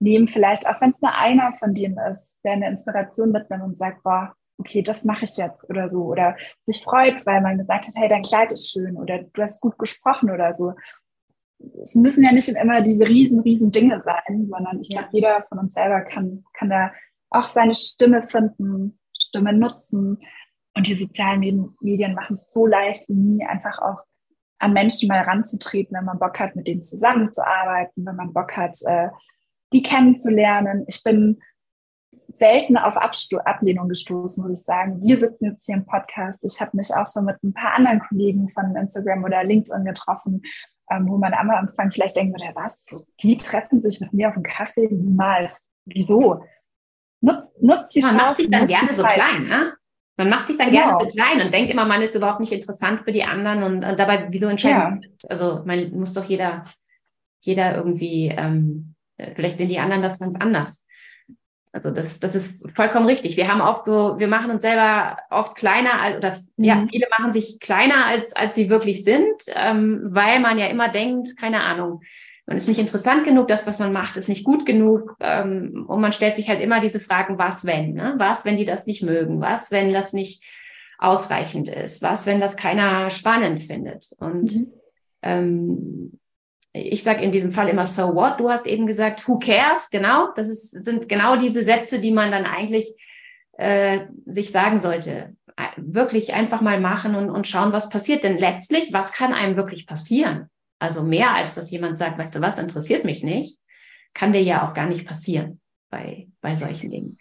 nehmen vielleicht, auch wenn es nur einer von denen ist, der eine Inspiration mitnimmt und sagt, boah, okay, das mache ich jetzt oder so. Oder sich freut, weil man gesagt hat, hey, dein Kleid ist schön oder du hast gut gesprochen oder so. Es müssen ja nicht immer diese riesen, riesen Dinge sein, sondern ich glaube, jeder von uns selber kann, kann da auch seine Stimme finden, Stimme nutzen. Und die sozialen Medien machen es so leicht wie nie, einfach auch an Menschen mal ranzutreten, wenn man Bock hat, mit denen zusammenzuarbeiten, wenn man Bock hat, äh, die kennenzulernen. Ich bin selten auf Abstu Ablehnung gestoßen, muss ich sagen. Wir sitzen jetzt hier im Podcast. Ich habe mich auch so mit ein paar anderen Kollegen von Instagram oder LinkedIn getroffen, ähm, wo man am Anfang vielleicht denkt, oder was, die treffen sich mit mir auf einen Kaffee? Niemals. Wieso? Nutzt nutz die
Man macht sich dann gerne so klein, ne? Man macht sich dann genau. gerne so klein und denkt immer, man ist überhaupt nicht interessant für die anderen und, und dabei, wieso entscheiden ja. Also man muss doch jeder, jeder irgendwie, ähm, vielleicht sind die anderen das ganz anders. Also das, das ist vollkommen richtig. Wir haben oft so, wir machen uns selber oft kleiner oder mhm. ja, viele machen sich kleiner als, als sie wirklich sind, ähm, weil man ja immer denkt, keine Ahnung, man ist nicht interessant genug, das, was man macht, ist nicht gut genug. Ähm, und man stellt sich halt immer diese Fragen, was wenn? Ne? Was, wenn die das nicht mögen? Was, wenn das nicht ausreichend ist? Was, wenn das keiner spannend findet? Und mhm. ähm, ich sage in diesem Fall immer so what. Du hast eben gesagt, who cares? Genau, das ist, sind genau diese Sätze, die man dann eigentlich äh, sich sagen sollte. Wirklich einfach mal machen und, und schauen, was passiert. Denn letztlich, was kann einem wirklich passieren? Also mehr als dass jemand sagt, weißt du was, interessiert mich nicht, kann dir ja auch gar nicht passieren bei, bei solchen Dingen.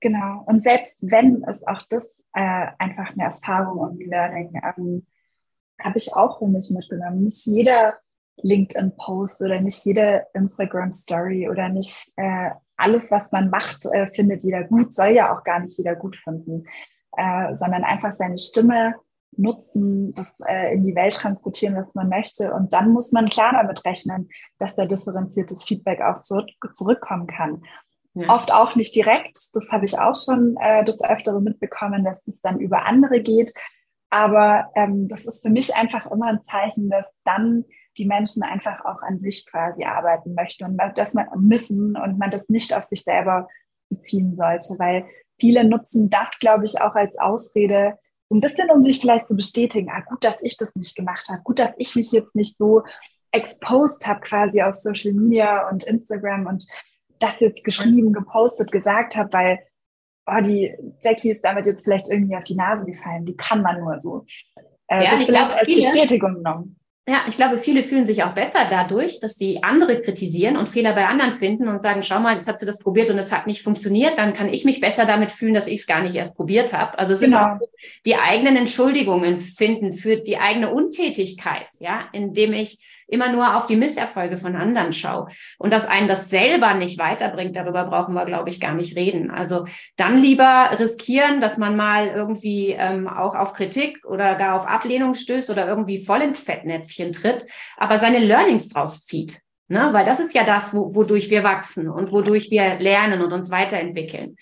Genau. Und selbst wenn es auch das äh, einfach eine Erfahrung und Learning ähm, habe ich auch für mich mitgenommen. Nicht jeder LinkedIn-Post oder nicht jede Instagram-Story oder nicht äh, alles, was man macht, äh, findet jeder gut, soll ja auch gar nicht jeder gut finden, äh, sondern einfach seine Stimme nutzen, das äh, in die Welt transportieren, was man möchte. Und dann muss man klar damit rechnen, dass da differenziertes Feedback auch zurück, zurückkommen kann. Ja. Oft auch nicht direkt, das habe ich auch schon äh, das Öftere mitbekommen, dass das dann über andere geht. Aber ähm, das ist für mich einfach immer ein Zeichen, dass dann die Menschen einfach auch an sich quasi arbeiten möchten und dass man müssen und man das nicht auf sich selber beziehen sollte, weil viele nutzen das, glaube ich, auch als Ausrede, so ein bisschen, um sich vielleicht zu bestätigen, ah, gut, dass ich das nicht gemacht habe, gut, dass ich mich jetzt nicht so exposed habe quasi auf Social Media und Instagram und das jetzt geschrieben, gepostet, gesagt habe, weil oh, die Jackie ist damit jetzt vielleicht irgendwie auf die Nase gefallen. Wie kann man nur so? Äh, ja, das vielleicht als viele, Bestätigung genommen.
Ja, ich glaube, viele fühlen sich auch besser dadurch, dass sie andere kritisieren und Fehler bei anderen finden und sagen, schau mal, jetzt hat sie das probiert und es hat nicht funktioniert, dann kann ich mich besser damit fühlen, dass ich es gar nicht erst probiert habe. Also es genau. ist auch die eigenen Entschuldigungen finden für die eigene Untätigkeit, ja, indem ich immer nur auf die Misserfolge von anderen schaue und dass einen das selber nicht weiterbringt, darüber brauchen wir, glaube ich, gar nicht reden. Also dann lieber riskieren, dass man mal irgendwie ähm, auch auf Kritik oder gar auf Ablehnung stößt oder irgendwie voll ins Fettnäpfchen tritt, aber seine Learnings draus zieht. Ne? Weil das ist ja das, wo, wodurch wir wachsen und wodurch wir lernen und uns weiterentwickeln.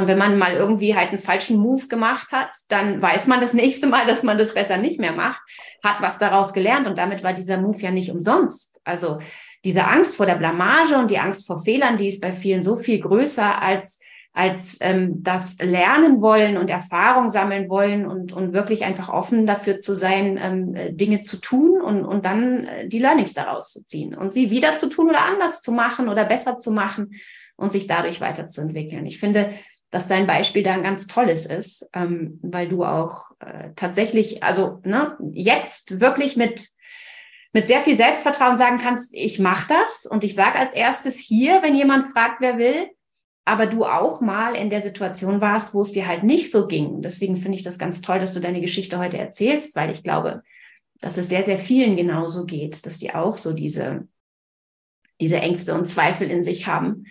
Und wenn man mal irgendwie halt einen falschen Move gemacht hat, dann weiß man das nächste Mal, dass man das besser nicht mehr macht, hat was daraus gelernt und damit war dieser Move ja nicht umsonst. Also diese Angst vor der Blamage und die Angst vor Fehlern, die ist bei vielen so viel größer als als ähm, das lernen wollen und Erfahrung sammeln wollen und, und wirklich einfach offen dafür zu sein, ähm, Dinge zu tun und, und dann äh, die Learnings daraus zu ziehen und sie wieder zu tun oder anders zu machen oder besser zu machen und sich dadurch weiterzuentwickeln. Ich finde, dass dein Beispiel da ein ganz tolles ist, ähm, weil du auch äh, tatsächlich, also ne, jetzt wirklich mit mit sehr viel Selbstvertrauen sagen kannst, ich mache das und ich sage als erstes hier, wenn jemand fragt, wer will, aber du auch mal in der Situation warst, wo es dir halt nicht so ging. Deswegen finde ich das ganz toll, dass du deine Geschichte heute erzählst, weil ich glaube, dass es sehr, sehr vielen genauso geht, dass die auch so diese, diese Ängste und Zweifel in sich haben.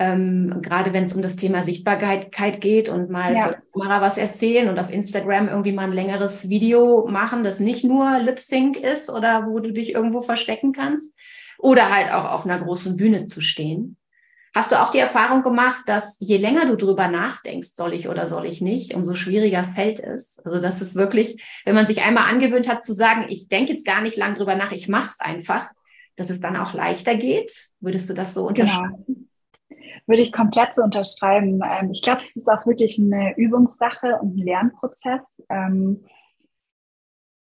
Ähm, gerade wenn es um das Thema Sichtbarkeit geht und mal ja. Kamera was erzählen und auf Instagram irgendwie mal ein längeres Video machen, das nicht nur Lip Sync ist oder wo du dich irgendwo verstecken kannst oder halt auch auf einer großen Bühne zu stehen. Hast du auch die Erfahrung gemacht, dass je länger du drüber nachdenkst, soll ich oder soll ich nicht, umso schwieriger fällt es? Also dass es wirklich, wenn man sich einmal angewöhnt hat zu sagen, ich denke jetzt gar nicht lang drüber nach, ich mache es einfach, dass es dann auch leichter geht? Würdest du das so unterschreiben? Genau.
Würde ich komplett so unterschreiben. Ähm, ich glaube, es ist auch wirklich eine Übungssache und ein Lernprozess. Ähm,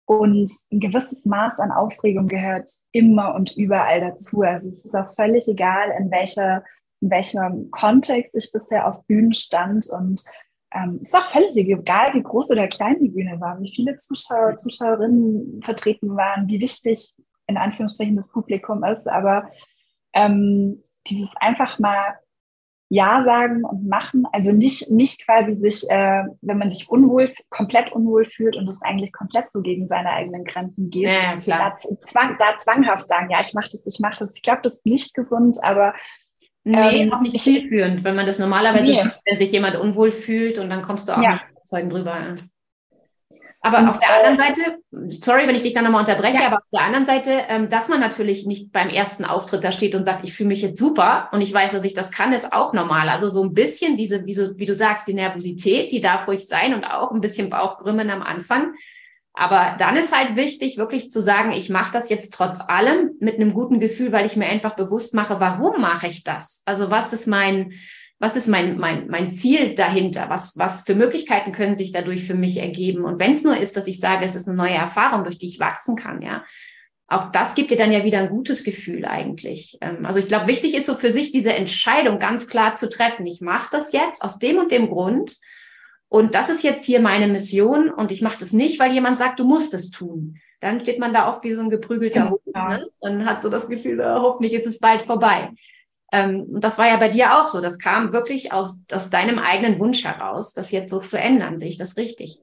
und ein gewisses Maß an Aufregung gehört immer und überall dazu. Also es ist auch völlig egal, in welcher in welchem Kontext ich bisher auf Bühnen stand und ähm, ist auch völlig egal, wie groß oder klein die Bühne war, wie viele Zuschauer, Zuschauerinnen vertreten waren, wie wichtig in Anführungsstrichen das Publikum ist, aber ähm, dieses einfach mal ja sagen und machen, also nicht, nicht quasi sich, äh, wenn man sich unwohl, komplett unwohl fühlt und es eigentlich komplett so gegen seine eigenen Grenzen geht, ja, da, zwang, da zwanghaft sagen, ja, ich mache das, ich mache das. Ich glaube, das ist nicht gesund, aber
Nee, ähm, auch nicht zielführend, wenn man das normalerweise, nee. wenn sich jemand unwohl fühlt und dann kommst du auch ja. nicht überzeugend drüber. Aber und, auf der anderen Seite, sorry, wenn ich dich dann nochmal unterbreche, ja. aber auf der anderen Seite, ähm, dass man natürlich nicht beim ersten Auftritt da steht und sagt, ich fühle mich jetzt super und ich weiß, dass ich das kann, ist auch normal. Also so ein bisschen diese, wie, so, wie du sagst, die Nervosität, die darf ruhig sein und auch ein bisschen Bauchgrümmen am Anfang. Aber dann ist halt wichtig, wirklich zu sagen, ich mache das jetzt trotz allem mit einem guten Gefühl, weil ich mir einfach bewusst mache, warum mache ich das? Also was ist mein, was ist mein, mein, mein Ziel dahinter? Was, was für Möglichkeiten können sich dadurch für mich ergeben? Und wenn es nur ist, dass ich sage, es ist eine neue Erfahrung, durch die ich wachsen kann, ja. Auch das gibt dir dann ja wieder ein gutes Gefühl eigentlich. Ähm, also ich glaube, wichtig ist so für sich diese Entscheidung ganz klar zu treffen. Ich mache das jetzt aus dem und dem Grund und das ist jetzt hier meine Mission und ich mache das nicht, weil jemand sagt, du musst es tun. Dann steht man da oft wie so ein geprügelter Hund ja. ne? und hat so das Gefühl, oh, hoffentlich ist es bald vorbei. Ähm, und das war ja bei dir auch so. Das kam wirklich aus, aus deinem eigenen Wunsch heraus, das jetzt so zu ändern. Sehe ich das richtig?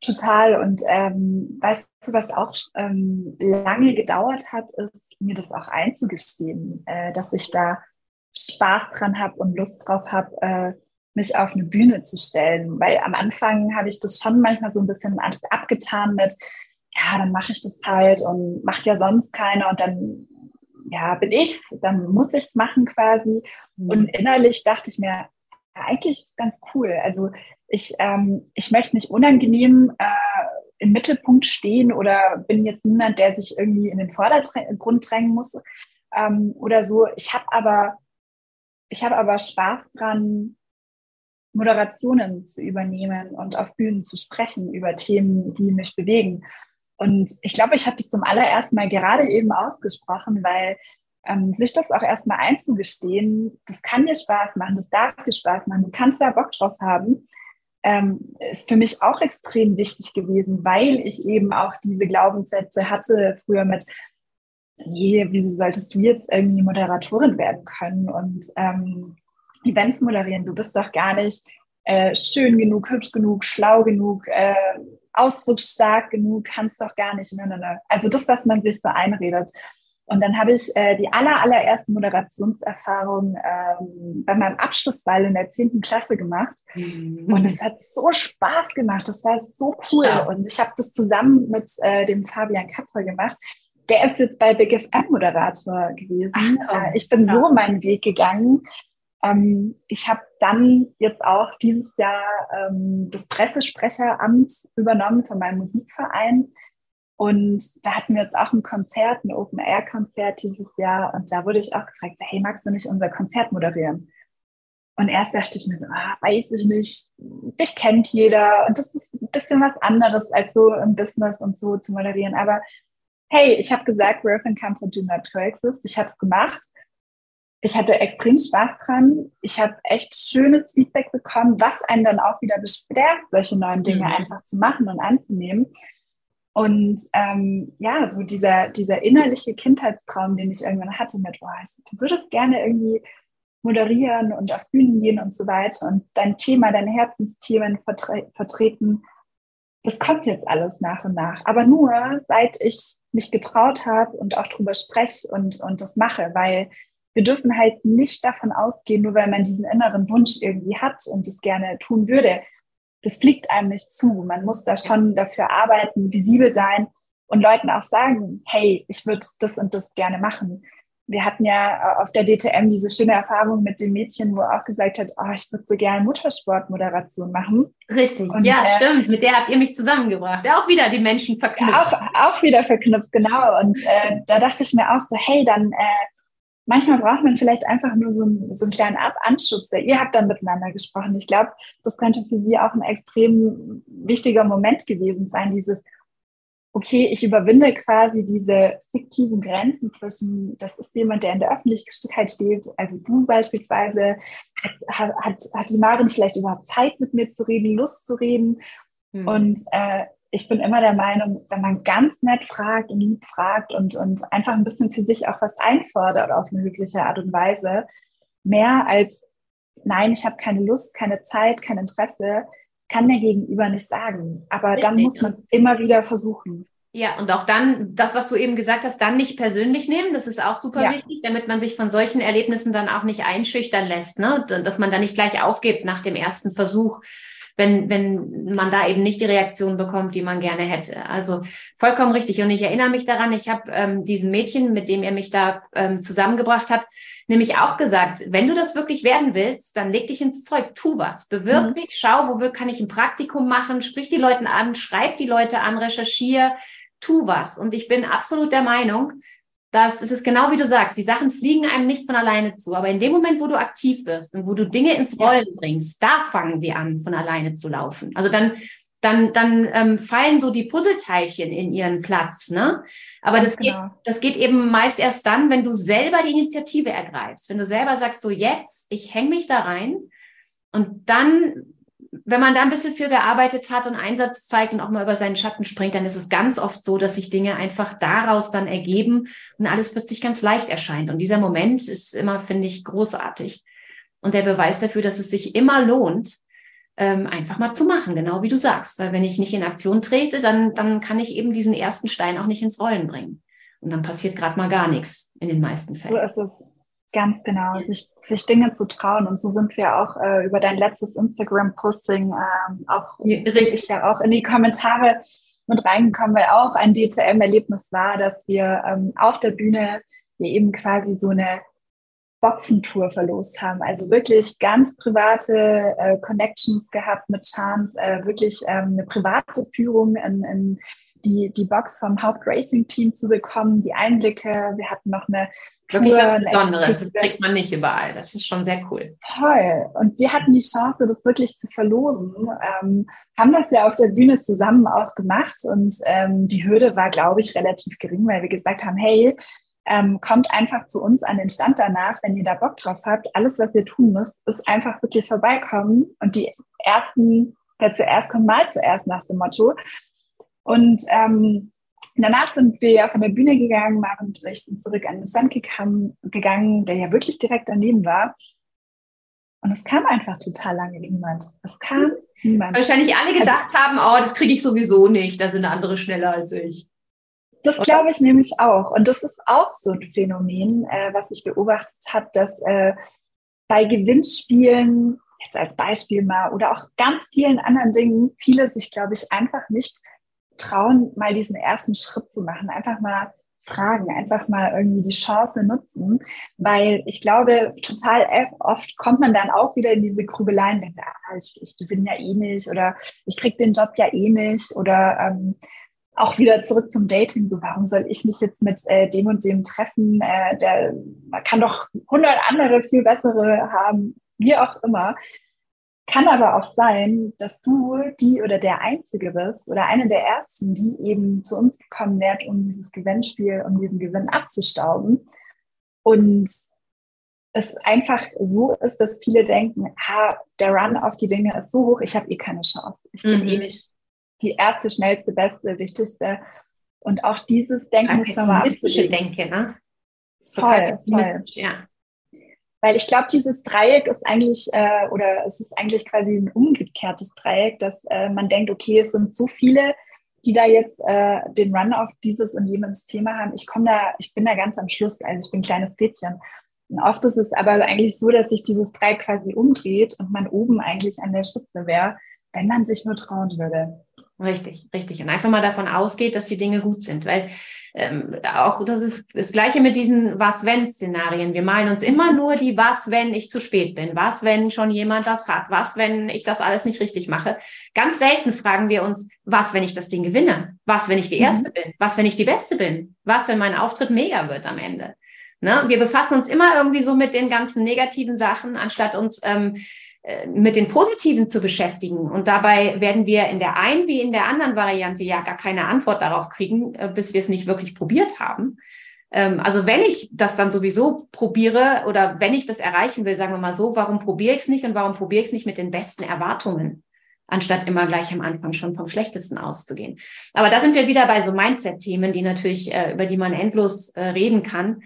Total. Und ähm, weißt du, was auch ähm, lange gedauert hat, ist mir das auch einzugestehen, äh, dass ich da Spaß dran habe und Lust drauf habe, äh, mich auf eine Bühne zu stellen. Weil am Anfang habe ich das schon manchmal so ein bisschen abgetan mit, ja, dann mache ich das halt und macht ja sonst keiner und dann ja, bin ich's, dann muss ich's machen quasi. Mhm. Und innerlich dachte ich mir, ja, eigentlich ist es ganz cool. Also ich, ähm, ich möchte nicht unangenehm äh, im Mittelpunkt stehen oder bin jetzt niemand, der sich irgendwie in den Vordergrund drängen muss ähm, oder so. Ich habe aber, ich habe aber Spaß dran, Moderationen zu übernehmen und auf Bühnen zu sprechen über Themen, die mich bewegen. Und ich glaube, ich habe das zum allerersten Mal gerade eben ausgesprochen, weil ähm, sich das auch erstmal einzugestehen, das kann dir Spaß machen, das darf dir Spaß machen, du kannst da Bock drauf haben, ähm, ist für mich auch extrem wichtig gewesen, weil ich eben auch diese Glaubenssätze hatte früher mit, nee, wieso solltest du jetzt irgendwie Moderatorin werden können? Und ähm, Events moderieren. Du bist doch gar nicht äh, schön genug, hübsch genug, schlau genug, äh, ausdrucksstark genug, kannst doch gar nicht. Nein, nein, nein. Also das, was man sich so einredet. Und dann habe ich äh, die aller, allererste Moderationserfahrung ähm, bei meinem Abschlussball in der 10. Klasse gemacht. Mhm. Und es hat so Spaß gemacht. Das war so cool. Ja. Und ich habe das zusammen mit äh, dem Fabian Kapfer gemacht. Der ist jetzt bei Big FM Moderator gewesen. Ach, äh, ich bin ja. so meinen Weg gegangen. Ähm, ich habe dann jetzt auch dieses Jahr ähm, das Pressesprecheramt übernommen von meinem Musikverein. Und da hatten wir jetzt auch ein Konzert, ein Open-Air-Konzert dieses Jahr. Und da wurde ich auch gefragt, hey, magst du nicht unser Konzert moderieren? Und erst dachte ich mir so, ah, weiß ich nicht, dich kennt jeder und das ist ein bisschen was anderes als so im Business und so zu moderieren. Aber hey, ich habe gesagt, Worth and Comfort do not coexist. Ich habe es gemacht ich hatte extrem Spaß dran. Ich habe echt schönes Feedback bekommen, was einen dann auch wieder bestärkt, solche neuen Dinge mhm. einfach zu machen und anzunehmen. Und ähm, ja, so dieser, dieser innerliche Kindheitstraum, den ich irgendwann hatte mit, oh, du würdest gerne irgendwie moderieren und auf Bühnen gehen und so weiter und dein Thema, deine Herzensthemen vertre vertreten, das kommt jetzt alles nach und nach. Aber nur, seit ich mich getraut habe und auch drüber spreche und, und das mache, weil wir dürfen halt nicht davon ausgehen, nur weil man diesen inneren Wunsch irgendwie hat und es gerne tun würde. Das fliegt einem nicht zu. Man muss da schon dafür arbeiten, visibel sein und Leuten auch sagen, hey, ich würde das und das gerne machen wir hatten ja äh, auf der DTM diese schöne Erfahrung mit dem Mädchen, wo er auch gesagt hat, oh, ich würde so gerne Muttersportmoderation machen.
Richtig, und, ja, äh, stimmt. Mit der habt ihr mich zusammengebracht. Auch wieder die Menschen verknüpft.
Auch, auch wieder verknüpft, genau. Und äh, da dachte ich mir auch so, hey, dann äh, manchmal braucht man vielleicht einfach nur so, ein, so einen kleinen Ab Anschubser. Ihr habt dann miteinander gesprochen. Ich glaube, das könnte für Sie auch ein extrem wichtiger Moment gewesen sein, dieses, okay, ich überwinde quasi diese fiktiven Grenzen zwischen, das ist jemand, der in der Öffentlichkeit steht, also du beispielsweise, hat, hat, hat die Marin vielleicht überhaupt Zeit mit mir zu reden, Lust zu reden. Mhm. Und äh, ich bin immer der Meinung, wenn man ganz nett fragt und lieb fragt und, und einfach ein bisschen für sich auch was einfordert auf eine höfliche Art und Weise, mehr als nein, ich habe keine Lust, keine Zeit, kein Interesse, kann der Gegenüber nicht sagen. Aber Richtig. dann muss man immer wieder versuchen.
Ja, und auch dann, das, was du eben gesagt hast, dann nicht persönlich nehmen. Das ist auch super ja. wichtig, damit man sich von solchen Erlebnissen dann auch nicht einschüchtern lässt, ne? Dass man da nicht gleich aufgibt nach dem ersten Versuch, wenn, wenn man da eben nicht die Reaktion bekommt, die man gerne hätte. Also vollkommen richtig. Und ich erinnere mich daran, ich habe ähm, diesem Mädchen, mit dem er mich da ähm, zusammengebracht hat, nämlich auch gesagt, wenn du das wirklich werden willst, dann leg dich ins Zeug, tu was, bewirb mhm. dich, schau, wo kann ich ein Praktikum machen, sprich die Leute an, schreib die Leute an, recherchiere, tu was. Und ich bin absolut der Meinung, dass es ist genau wie du sagst, die Sachen fliegen einem nicht von alleine zu. Aber in dem Moment, wo du aktiv wirst und wo du Dinge ins Rollen bringst, da fangen die an, von alleine zu laufen. Also dann, dann, dann ähm, fallen so die Puzzleteilchen in ihren Platz. Ne? Aber das, genau. geht, das geht eben meist erst dann, wenn du selber die Initiative ergreifst. Wenn du selber sagst, so jetzt, ich hänge mich da rein. Und dann wenn man da ein bisschen für gearbeitet hat und Einsatz zeigt und auch mal über seinen Schatten springt, dann ist es ganz oft so, dass sich Dinge einfach daraus dann ergeben und alles plötzlich ganz leicht erscheint. Und dieser Moment ist immer, finde ich, großartig. Und der Beweis dafür, dass es sich immer lohnt, ähm, einfach mal zu machen, genau wie du sagst. Weil wenn ich nicht in Aktion trete, dann, dann kann ich eben diesen ersten Stein auch nicht ins Rollen bringen. Und dann passiert gerade mal gar nichts in den meisten Fällen.
So ist es. Ganz genau, sich, sich Dinge zu trauen. Und so sind wir auch äh, über dein letztes Instagram-Posting ähm, auch richtig ja auch in die Kommentare mit reingekommen, weil auch ein DTM-Erlebnis war, dass wir ähm, auf der Bühne hier eben quasi so eine Boxentour verlost haben. Also wirklich ganz private äh, Connections gehabt mit Chance, äh, wirklich ähm, eine private Führung in, in die, die Box vom Hauptracing-Team zu bekommen, die Einblicke. Wir hatten noch eine
Wirklich was Besonderes. Das kriegt man nicht überall. Das ist schon sehr cool.
Toll. Und wir hatten die Chance, das wirklich zu verlosen. Ähm, haben das ja auf der Bühne zusammen auch gemacht. Und ähm, die Hürde war, glaube ich, relativ gering, weil wir gesagt haben, hey, ähm, kommt einfach zu uns an den Stand danach, wenn ihr da Bock drauf habt. Alles, was ihr tun müsst, ist einfach wirklich vorbeikommen und die ersten, wer zuerst kommt, mal zuerst nach dem Motto. Und ähm, danach sind wir ja von der Bühne gegangen, Maren und ich sind zurück an den Stand gegangen, der ja wirklich direkt daneben war. Und es kam einfach total lange niemand. Es kam niemand.
Wahrscheinlich alle gedacht also, haben, oh, das kriege ich sowieso nicht, da sind andere schneller als ich.
Das glaube ich nämlich auch. Und das ist auch so ein Phänomen, äh, was ich beobachtet habe, dass äh, bei Gewinnspielen, jetzt als Beispiel mal, oder auch ganz vielen anderen Dingen, viele sich, glaube ich, einfach nicht trauen, mal diesen ersten Schritt zu machen, einfach mal fragen, einfach mal irgendwie die Chance nutzen, weil ich glaube, total oft kommt man dann auch wieder in diese Grübeleien, denkt, ah, ich, ich gewinne ja eh nicht oder ich krieg den Job ja eh nicht oder ähm, auch wieder zurück zum Dating, so warum soll ich mich jetzt mit äh, dem und dem treffen, äh, der, man kann doch hundert andere viel bessere haben, wie auch immer. Kann aber auch sein, dass du die oder der Einzige bist oder eine der Ersten, die eben zu uns gekommen wird, um dieses Gewinnspiel, um diesen Gewinn abzustauben. Und es einfach so ist, dass viele denken, ha, der Run auf die Dinge ist so hoch, ich habe eh keine Chance. Ich bin eh mhm. nicht die erste, schnellste, beste, wichtigste. Und auch dieses Denken ist
nochmal abzulegen. Denke, ne?
Total voll, voll. ja. Weil ich glaube, dieses Dreieck ist eigentlich, äh, oder es ist eigentlich quasi ein umgekehrtes Dreieck, dass äh, man denkt, okay, es sind so viele, die da jetzt äh, den Run auf dieses und jenes Thema haben. Ich komme da, ich bin da ganz am Schluss, also ich bin ein kleines Mädchen. Und oft ist es aber eigentlich so, dass sich dieses Dreieck quasi umdreht und man oben eigentlich an der Spitze wäre, wenn man sich nur trauen würde.
Richtig, richtig. Und einfach mal davon ausgeht, dass die Dinge gut sind, weil ähm, auch das ist das Gleiche mit diesen Was-Wenn-Szenarien. Wir malen uns immer nur die Was, wenn ich zu spät bin, was, wenn schon jemand das hat, was, wenn ich das alles nicht richtig mache. Ganz selten fragen wir uns, was, wenn ich das Ding gewinne, was, wenn ich die mhm. Erste mhm. bin, was, wenn ich die Beste bin, was, wenn mein Auftritt mega wird am Ende. Ne? Wir befassen uns immer irgendwie so mit den ganzen negativen Sachen, anstatt uns ähm, äh, mit den Positiven zu beschäftigen. Und dabei werden wir in der einen wie in der anderen Variante ja gar keine Antwort darauf kriegen, äh, bis wir es nicht wirklich probiert haben. Ähm, also wenn ich das dann sowieso probiere oder wenn ich das erreichen will, sagen wir mal so, warum probiere ich es nicht und warum probiere ich es nicht mit den besten Erwartungen? anstatt immer gleich am Anfang schon vom Schlechtesten auszugehen. Aber da sind wir wieder bei so Mindset-Themen, die natürlich, äh, über die man endlos äh, reden kann.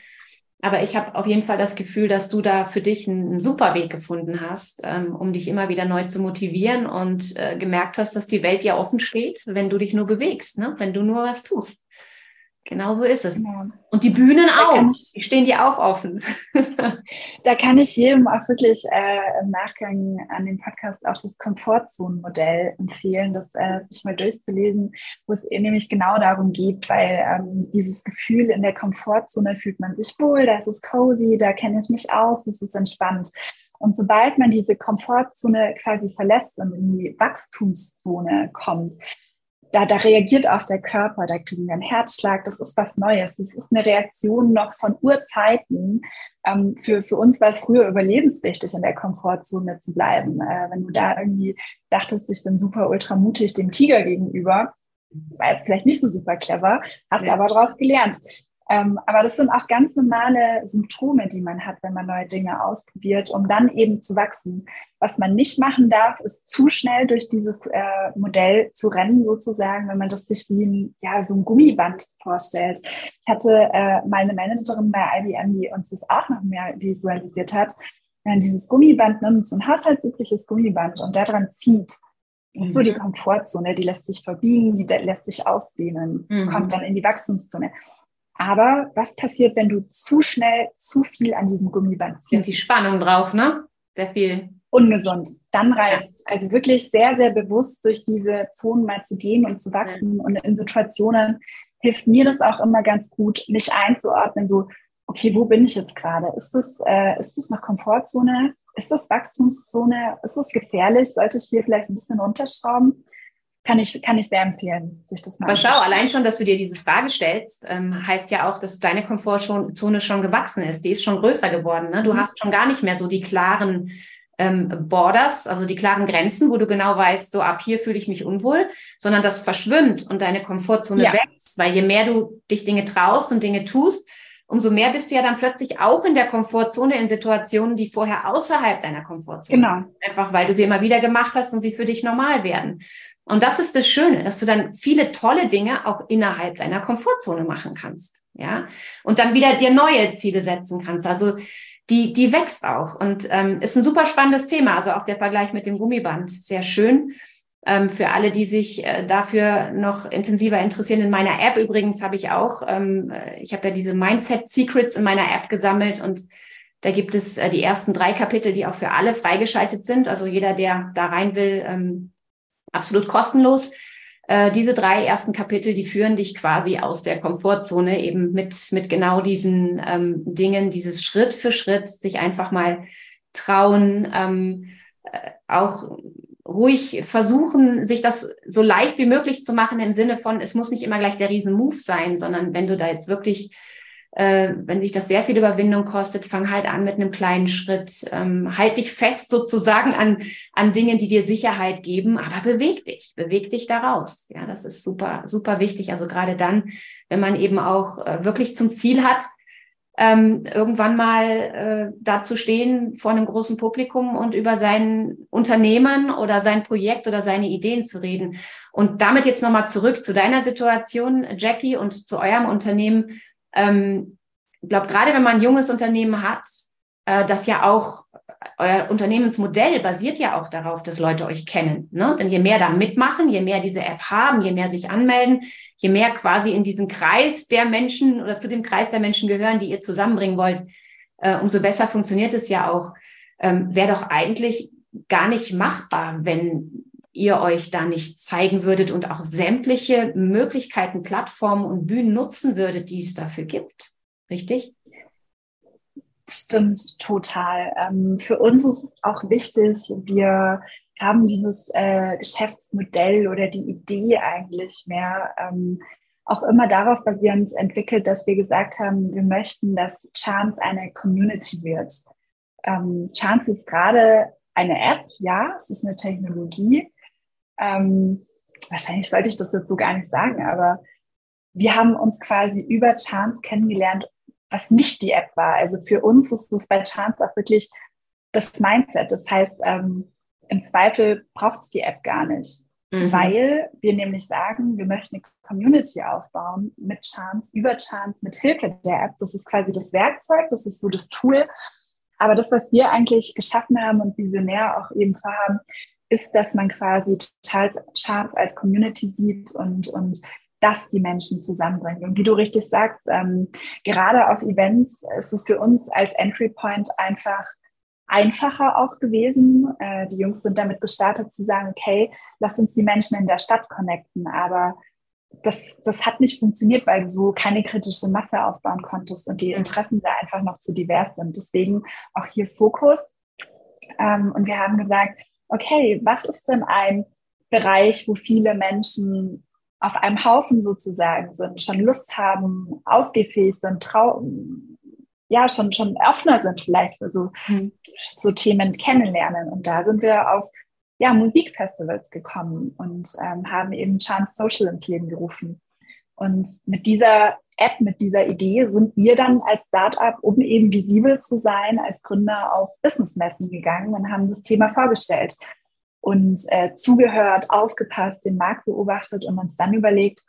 Aber ich habe auf jeden Fall das Gefühl, dass du da für dich einen, super Weg gefunden hast, ähm, um dich immer wieder neu zu motivieren und äh, gemerkt hast, dass die Welt ja offen steht, wenn du dich nur bewegst, ne? wenn du nur was tust. Genau so ist es. Genau. Und die Bühnen auch, ich, die stehen dir auch offen.
da kann ich jedem auch wirklich äh, im Nachgang an den Podcast auch das Komfortzonenmodell empfehlen, das äh, sich mal durchzulesen, wo es nämlich genau darum geht, weil ähm, dieses Gefühl in der Komfortzone fühlt man sich wohl, da ist es cozy, da kenne ich mich aus, das ist entspannt. Und sobald man diese Komfortzone quasi verlässt und in die Wachstumszone kommt, da, da reagiert auch der Körper, da kriegen wir einen Herzschlag, das ist was Neues. Das ist eine Reaktion noch von Urzeiten. Ähm, für, für uns war es früher überlebenswichtig, in der Komfortzone zu bleiben. Äh, wenn du da irgendwie dachtest, ich bin super ultra mutig dem Tiger gegenüber, war jetzt vielleicht nicht so super clever, hast ja. aber daraus gelernt. Ähm, aber das sind auch ganz normale Symptome, die man hat, wenn man neue Dinge ausprobiert, um dann eben zu wachsen. Was man nicht machen darf, ist zu schnell durch dieses äh, Modell zu rennen, sozusagen, wenn man das sich wie ein, ja, so ein Gummiband vorstellt. Ich hatte äh, meine Managerin bei IBM, die uns das auch noch mehr visualisiert hat. Wenn man dieses Gummiband nimmt, so ein haushaltsübliches Gummiband und daran zieht, ist so die mhm. Komfortzone, die lässt sich verbiegen, die lässt sich ausdehnen, mhm. kommt dann in die Wachstumszone. Aber was passiert, wenn du zu schnell zu viel an diesem Gummiband ziehst?
Sehr viel Spannung drauf, ne? Sehr viel.
Ungesund. Dann reißt. Ja. Also wirklich sehr, sehr bewusst durch diese Zonen mal zu gehen und zu wachsen. Ja. Und in Situationen hilft mir das auch immer ganz gut, mich einzuordnen. So, okay, wo bin ich jetzt gerade? Ist das, äh, ist das noch Komfortzone? Ist das Wachstumszone? Ist das gefährlich? Sollte ich hier vielleicht ein bisschen runterschrauben? Kann ich, kann ich sehr empfehlen,
sich das mal Aber schau, allein schon, dass du dir diese Frage stellst, ähm, heißt ja auch, dass deine Komfortzone schon gewachsen ist. Die ist schon größer geworden. Ne? Du mhm. hast schon gar nicht mehr so die klaren ähm, Borders, also die klaren Grenzen, wo du genau weißt, so ab hier fühle ich mich unwohl, sondern das verschwimmt und deine Komfortzone ja. wächst. Weil je mehr du dich Dinge traust und Dinge tust, umso mehr bist du ja dann plötzlich auch in der Komfortzone in Situationen, die vorher außerhalb deiner Komfortzone
genau.
Einfach weil du sie immer wieder gemacht hast und sie für dich normal werden. Und das ist das Schöne, dass du dann viele tolle Dinge auch innerhalb deiner Komfortzone machen kannst. Ja. Und dann wieder dir neue Ziele setzen kannst. Also die, die wächst auch und ähm, ist ein super spannendes Thema. Also auch der Vergleich mit dem Gummiband. Sehr schön. Ähm, für alle, die sich äh, dafür noch intensiver interessieren. In meiner App übrigens habe ich auch, ähm, äh, ich habe ja diese Mindset Secrets in meiner App gesammelt und da gibt es äh, die ersten drei Kapitel, die auch für alle freigeschaltet sind. Also jeder, der da rein will, ähm, absolut kostenlos. Äh, diese drei ersten Kapitel, die führen dich quasi aus der Komfortzone eben mit, mit genau diesen ähm, Dingen, dieses Schritt für Schritt, sich einfach mal trauen, ähm, äh, auch ruhig versuchen, sich das so leicht wie möglich zu machen im Sinne von, es muss nicht immer gleich der Riesen-Move sein, sondern wenn du da jetzt wirklich äh, wenn dich das sehr viel Überwindung kostet, fang halt an mit einem kleinen Schritt. Ähm, halt dich fest sozusagen an, an Dingen, die dir Sicherheit geben, aber beweg dich, beweg dich daraus. Ja, das ist super, super wichtig. Also gerade dann, wenn man eben auch äh, wirklich zum Ziel hat, ähm, irgendwann mal äh, da zu stehen vor einem großen Publikum und über sein Unternehmen oder sein Projekt oder seine Ideen zu reden. Und damit jetzt nochmal zurück zu deiner Situation, Jackie, und zu eurem Unternehmen ähm, ich glaube, gerade wenn man ein junges Unternehmen hat, äh, das ja auch, euer Unternehmensmodell basiert ja auch darauf, dass Leute euch kennen. Ne? Denn je mehr da mitmachen, je mehr diese App haben, je mehr sich anmelden, je mehr quasi in diesen Kreis der Menschen oder zu dem Kreis der Menschen gehören, die ihr zusammenbringen wollt, äh, umso besser funktioniert es ja auch. Ähm, Wäre doch eigentlich gar nicht machbar, wenn ihr euch da nicht zeigen würdet und auch sämtliche Möglichkeiten, Plattformen und Bühnen nutzen würdet, die es dafür gibt. Richtig?
Stimmt, total. Ähm, für uns ist auch wichtig, wir haben dieses äh, Geschäftsmodell oder die Idee eigentlich mehr ähm, auch immer darauf basierend entwickelt, dass wir gesagt haben, wir möchten, dass Chance eine Community wird. Ähm, Chance ist gerade eine App, ja, es ist eine Technologie. Ähm, wahrscheinlich sollte ich das jetzt so gar nicht sagen, aber wir haben uns quasi über Chance kennengelernt was nicht die App war. Also für uns ist es bei Chance auch wirklich das Mindset. Das heißt, ähm, im Zweifel braucht es die App gar nicht. Mhm. Weil wir nämlich sagen, wir möchten eine Community aufbauen mit Chance, über Chance, mit Hilfe der App. Das ist quasi das Werkzeug, das ist so das Tool. Aber das, was wir eigentlich geschaffen haben und visionär auch eben vorhaben, ist, dass man quasi Chance als Community sieht und, und das die Menschen zusammenbringt. Und wie du richtig sagst, ähm, gerade auf Events ist es für uns als Entry Point einfach einfacher auch gewesen. Äh, die Jungs sind damit gestartet zu sagen, okay, lass uns die Menschen in der Stadt connecten. Aber das, das hat nicht funktioniert, weil du so keine kritische Masse aufbauen konntest und die Interessen da einfach noch zu divers sind. Deswegen auch hier ist Fokus. Ähm, und wir haben gesagt, okay, was ist denn ein Bereich, wo viele Menschen auf einem Haufen sozusagen sind, schon Lust haben, ausgefähig sind, trau ja, schon, schon offener sind vielleicht für so, mhm. so Themen kennenlernen. Und da sind wir auf ja, Musikfestivals gekommen und ähm, haben eben Chance Social ins Leben gerufen. Und mit dieser App, mit dieser Idee sind wir dann als Startup, um eben visibel zu sein, als Gründer auf Businessmessen gegangen und haben das Thema vorgestellt und äh, zugehört, aufgepasst, den Markt beobachtet und uns dann überlegt,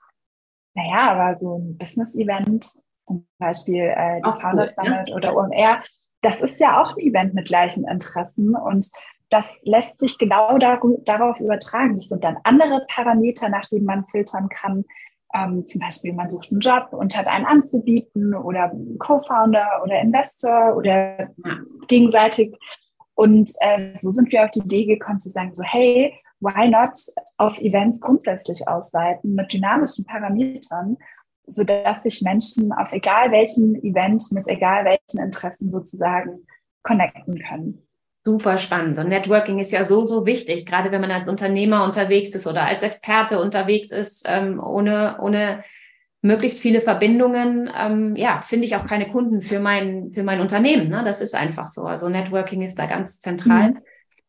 naja, aber so ein Business-Event, zum Beispiel äh, die Founders cool, Summit ja. oder OMR, das ist ja auch ein Event mit gleichen Interessen und das lässt sich genau dar darauf übertragen. Das sind dann andere Parameter, nach denen man filtern kann. Ähm, zum Beispiel, man sucht einen Job und hat einen anzubieten oder Co-Founder oder Investor oder gegenseitig und äh, so sind wir auf die Idee gekommen zu sagen, so hey, why not auf Events grundsätzlich ausweiten mit dynamischen Parametern, sodass sich Menschen auf egal welchem Event mit egal welchen Interessen sozusagen connecten können.
Super spannend. Und Networking ist ja so, so wichtig, gerade wenn man als Unternehmer unterwegs ist oder als Experte unterwegs ist, ähm, ohne, ohne möglichst viele Verbindungen, ähm, ja, finde ich auch keine Kunden für mein, für mein Unternehmen. Ne? Das ist einfach so. Also Networking ist da ganz zentral. Mhm.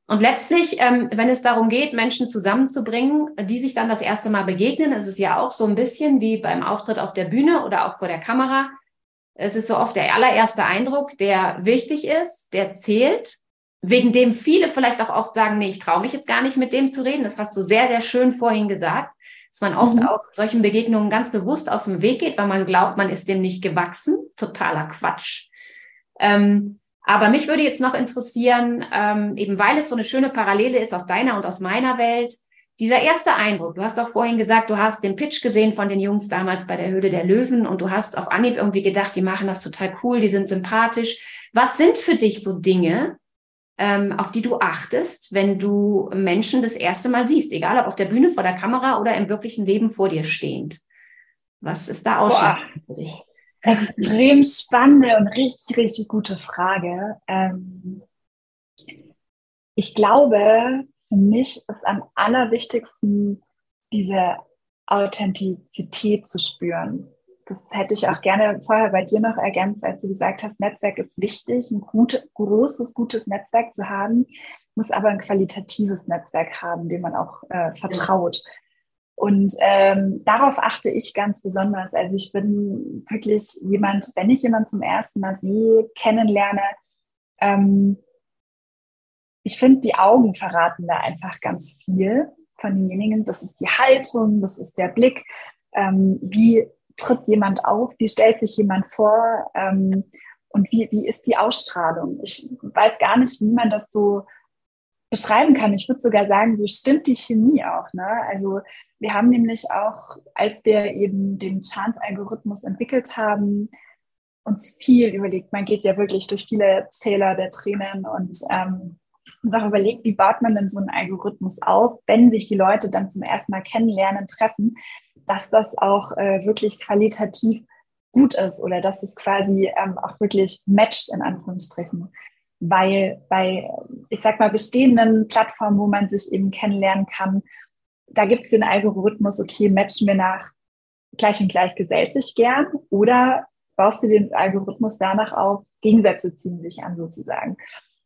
Und letztlich, ähm, wenn es darum geht, Menschen zusammenzubringen, die sich dann das erste Mal begegnen, ist es ja auch so ein bisschen wie beim Auftritt auf der Bühne oder auch vor der Kamera. Es ist so oft der allererste Eindruck, der wichtig ist, der zählt, wegen dem viele vielleicht auch oft sagen, nee, ich traue mich jetzt gar nicht mit dem zu reden. Das hast du sehr, sehr schön vorhin gesagt dass man oft mhm. auch solchen Begegnungen ganz bewusst aus dem Weg geht, weil man glaubt, man ist dem nicht gewachsen. Totaler Quatsch. Ähm, aber mich würde jetzt noch interessieren, ähm, eben weil es so eine schöne Parallele ist aus deiner und aus meiner Welt, dieser erste Eindruck, du hast auch vorhin gesagt, du hast den Pitch gesehen von den Jungs damals bei der Höhle der Löwen und du hast auf Anhieb irgendwie gedacht, die machen das total cool, die sind sympathisch. Was sind für dich so Dinge, ähm, auf die du achtest, wenn du Menschen das erste Mal siehst, egal ob auf der Bühne, vor der Kamera oder im wirklichen Leben vor dir stehend? Was ist da ausschlaggebend für dich?
Extrem spannende und richtig, richtig gute Frage. Ähm, ich glaube, für mich ist am allerwichtigsten, diese Authentizität zu spüren das hätte ich auch gerne vorher bei dir noch ergänzt, als du gesagt hast, Netzwerk ist wichtig, ein gut, großes, gutes Netzwerk zu haben, muss aber ein qualitatives Netzwerk haben, dem man auch äh, vertraut. Und ähm, darauf achte ich ganz besonders. Also ich bin wirklich jemand, wenn ich jemanden zum ersten Mal sehe, kennenlerne, ähm, ich finde, die Augen verraten da einfach ganz viel von denjenigen. Das ist die Haltung, das ist der Blick. Ähm, wie tritt jemand auf, wie stellt sich jemand vor. Ähm, und wie, wie ist die Ausstrahlung? Ich weiß gar nicht, wie man das so beschreiben kann. Ich würde sogar sagen, so stimmt die Chemie auch. Ne? Also wir haben nämlich auch, als wir eben den Chance-Algorithmus entwickelt haben, uns viel überlegt. Man geht ja wirklich durch viele Zähler der Tränen und ähm, uns auch überlegt, wie baut man denn so einen Algorithmus auf, wenn sich die Leute dann zum ersten Mal kennenlernen, treffen, dass das auch äh, wirklich qualitativ gut ist oder dass es quasi ähm, auch wirklich matcht, in Anführungsstrichen. Weil bei, ich sag mal, bestehenden Plattformen, wo man sich eben kennenlernen kann, da gibt es den Algorithmus, okay, matchen wir nach gleich und gleich gesellt sich gern oder baust du den Algorithmus danach auf, Gegensätze ziehen sich an sozusagen.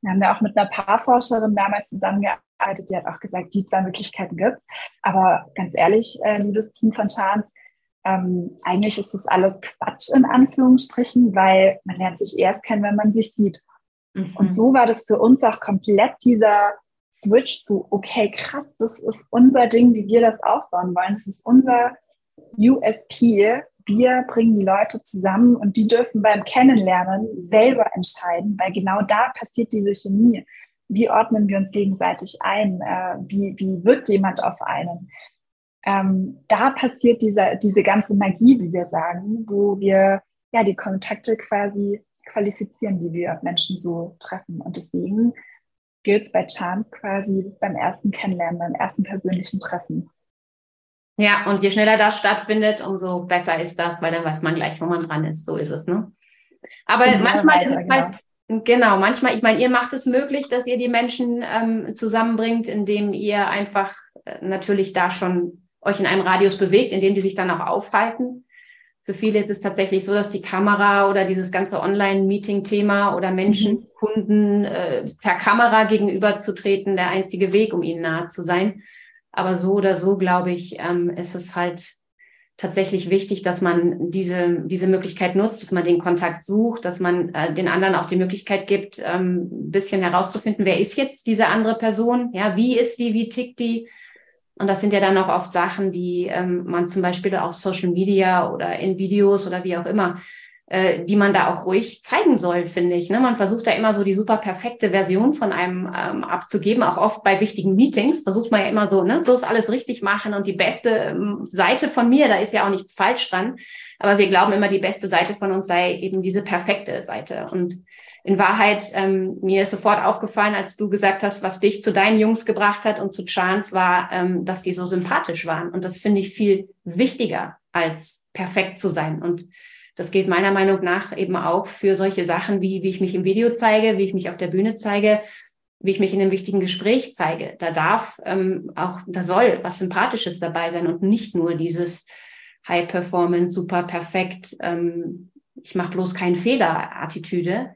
Wir haben ja auch mit einer Paarforscherin damals zusammengearbeitet, die hat auch gesagt, die zwei Möglichkeiten gibt Aber ganz ehrlich, äh, liebes Team von Chance, ähm, eigentlich ist das alles Quatsch in Anführungsstrichen, weil man lernt sich erst kennen, wenn man sich sieht. Mhm. Und so war das für uns auch komplett dieser Switch zu, okay, krass, das ist unser Ding, wie wir das aufbauen wollen. Das ist unser USP. Wir bringen die Leute zusammen und die dürfen beim Kennenlernen selber entscheiden, weil genau da passiert diese Chemie. Wie ordnen wir uns gegenseitig ein? Äh, wie, wie wirkt jemand auf einen? ähm, da passiert diese, diese ganze Magie, wie wir sagen, wo wir ja die Kontakte quasi qualifizieren, die wir Menschen so treffen. Und deswegen gilt es bei Chance quasi beim ersten Kennenlernen, beim ersten persönlichen Treffen.
Ja, und je schneller das stattfindet, umso besser ist das, weil dann weiß man gleich, wo man dran ist. So ist es, ne? Aber genau, manchmal ist es genau. halt, genau, manchmal, ich meine, ihr macht es möglich, dass ihr die Menschen ähm, zusammenbringt, indem ihr einfach äh, natürlich da schon euch in einem Radius bewegt, in dem die sich dann auch aufhalten. Für viele ist es tatsächlich so, dass die Kamera oder dieses ganze Online-Meeting-Thema oder Menschen, mhm. Kunden äh, per Kamera gegenüberzutreten der einzige Weg, um ihnen nahe zu sein. Aber so oder so, glaube ich, ähm, ist es halt tatsächlich wichtig, dass man diese, diese Möglichkeit nutzt, dass man den Kontakt sucht, dass man äh, den anderen auch die Möglichkeit gibt, ähm, ein bisschen herauszufinden, wer ist jetzt diese andere Person? Ja, wie ist die, wie tickt die? Und das sind ja dann auch oft Sachen, die ähm, man zum Beispiel auf Social Media oder in Videos oder wie auch immer, äh, die man da auch ruhig zeigen soll, finde ich. Ne? Man versucht da immer so die super perfekte Version von einem ähm, abzugeben. Auch oft bei wichtigen Meetings versucht man ja immer so, ne, bloß alles richtig machen und die beste ähm, Seite von mir, da ist ja auch nichts falsch dran. Aber wir glauben immer, die beste Seite von uns sei eben diese perfekte Seite. Und in Wahrheit, ähm, mir ist sofort aufgefallen, als du gesagt hast, was dich zu deinen Jungs gebracht hat und zu Chance war, ähm, dass die so sympathisch waren. Und das finde ich viel wichtiger, als perfekt zu sein. Und das gilt meiner Meinung nach eben auch für solche Sachen, wie, wie ich mich im Video zeige, wie ich mich auf der Bühne zeige, wie ich mich in einem wichtigen Gespräch zeige. Da darf ähm, auch, da soll was Sympathisches dabei sein und nicht nur dieses High Performance, super perfekt, ähm, ich mache bloß keinen Fehler Attitüde,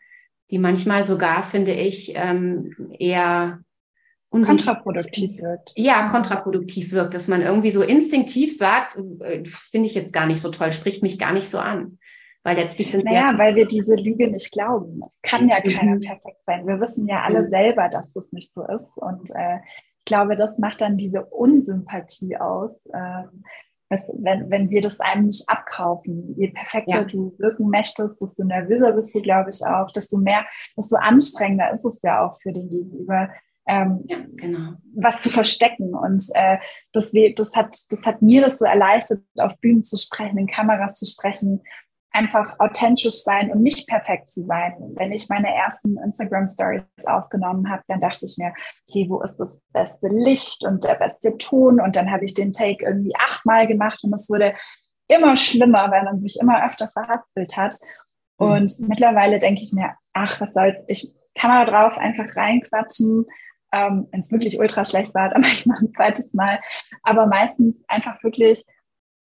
die manchmal sogar, finde ich, ähm, eher
kontraproduktiv wirkt.
Ja, kontraproduktiv wirkt, dass man irgendwie so instinktiv sagt, äh, finde ich jetzt gar nicht so toll, spricht mich gar nicht so an. Weil letztlich sind
naja, wir. weil wir diese Lüge nicht glauben. Es kann ja keiner mhm. perfekt sein. Wir wissen ja alle mhm. selber, dass das nicht so ist. Und äh, ich glaube, das macht dann diese Unsympathie aus. Äh, dass, wenn, wenn wir das einem nicht abkaufen, je perfekter ja. du wirken möchtest, desto nervöser bist du, glaube ich, auch, desto mehr, desto anstrengender ist es ja auch für den Gegenüber, ähm, ja, genau. was zu verstecken. Und äh, das, das, hat, das hat mir das so erleichtert, auf Bühnen zu sprechen, in Kameras zu sprechen, einfach authentisch sein und nicht perfekt zu sein. Wenn ich meine ersten Instagram Stories aufgenommen habe, dann dachte ich mir, okay, wo ist das beste Licht und der beste Ton? Und dann habe ich den Take irgendwie achtmal gemacht und es wurde immer schlimmer, weil man sich immer öfter verhaspelt hat. Mhm. Und mhm. mittlerweile denke ich mir, ach, was soll's, ich Kamera drauf, einfach reinquatschen. Ähm, Wenn es wirklich ultra schlecht war, dann mache ich noch ein zweites Mal. Aber meistens einfach wirklich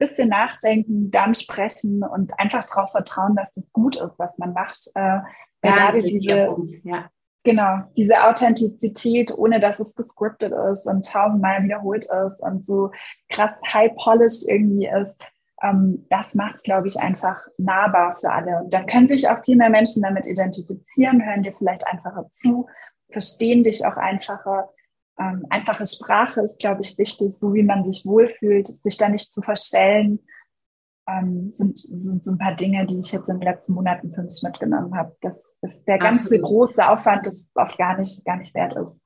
bisschen nachdenken, dann sprechen und einfach darauf vertrauen, dass es gut ist, was man macht. Äh, ja, gerade diese, ja. genau, diese Authentizität, ohne dass es gescriptet ist und tausendmal wiederholt ist und so krass high-polished irgendwie ist, ähm, das macht, glaube ich, einfach nahbar für alle. Und dann können sich auch viel mehr Menschen damit identifizieren, hören dir vielleicht einfacher zu, verstehen dich auch einfacher ähm, einfache Sprache ist, glaube ich, wichtig, so wie man sich wohlfühlt, sich da nicht zu verstellen. ähm, sind, sind so ein paar Dinge, die ich jetzt in den letzten Monaten für mich mitgenommen habe. Dass, dass der ganze Absolut. große Aufwand das oft gar nicht, gar nicht wert ist.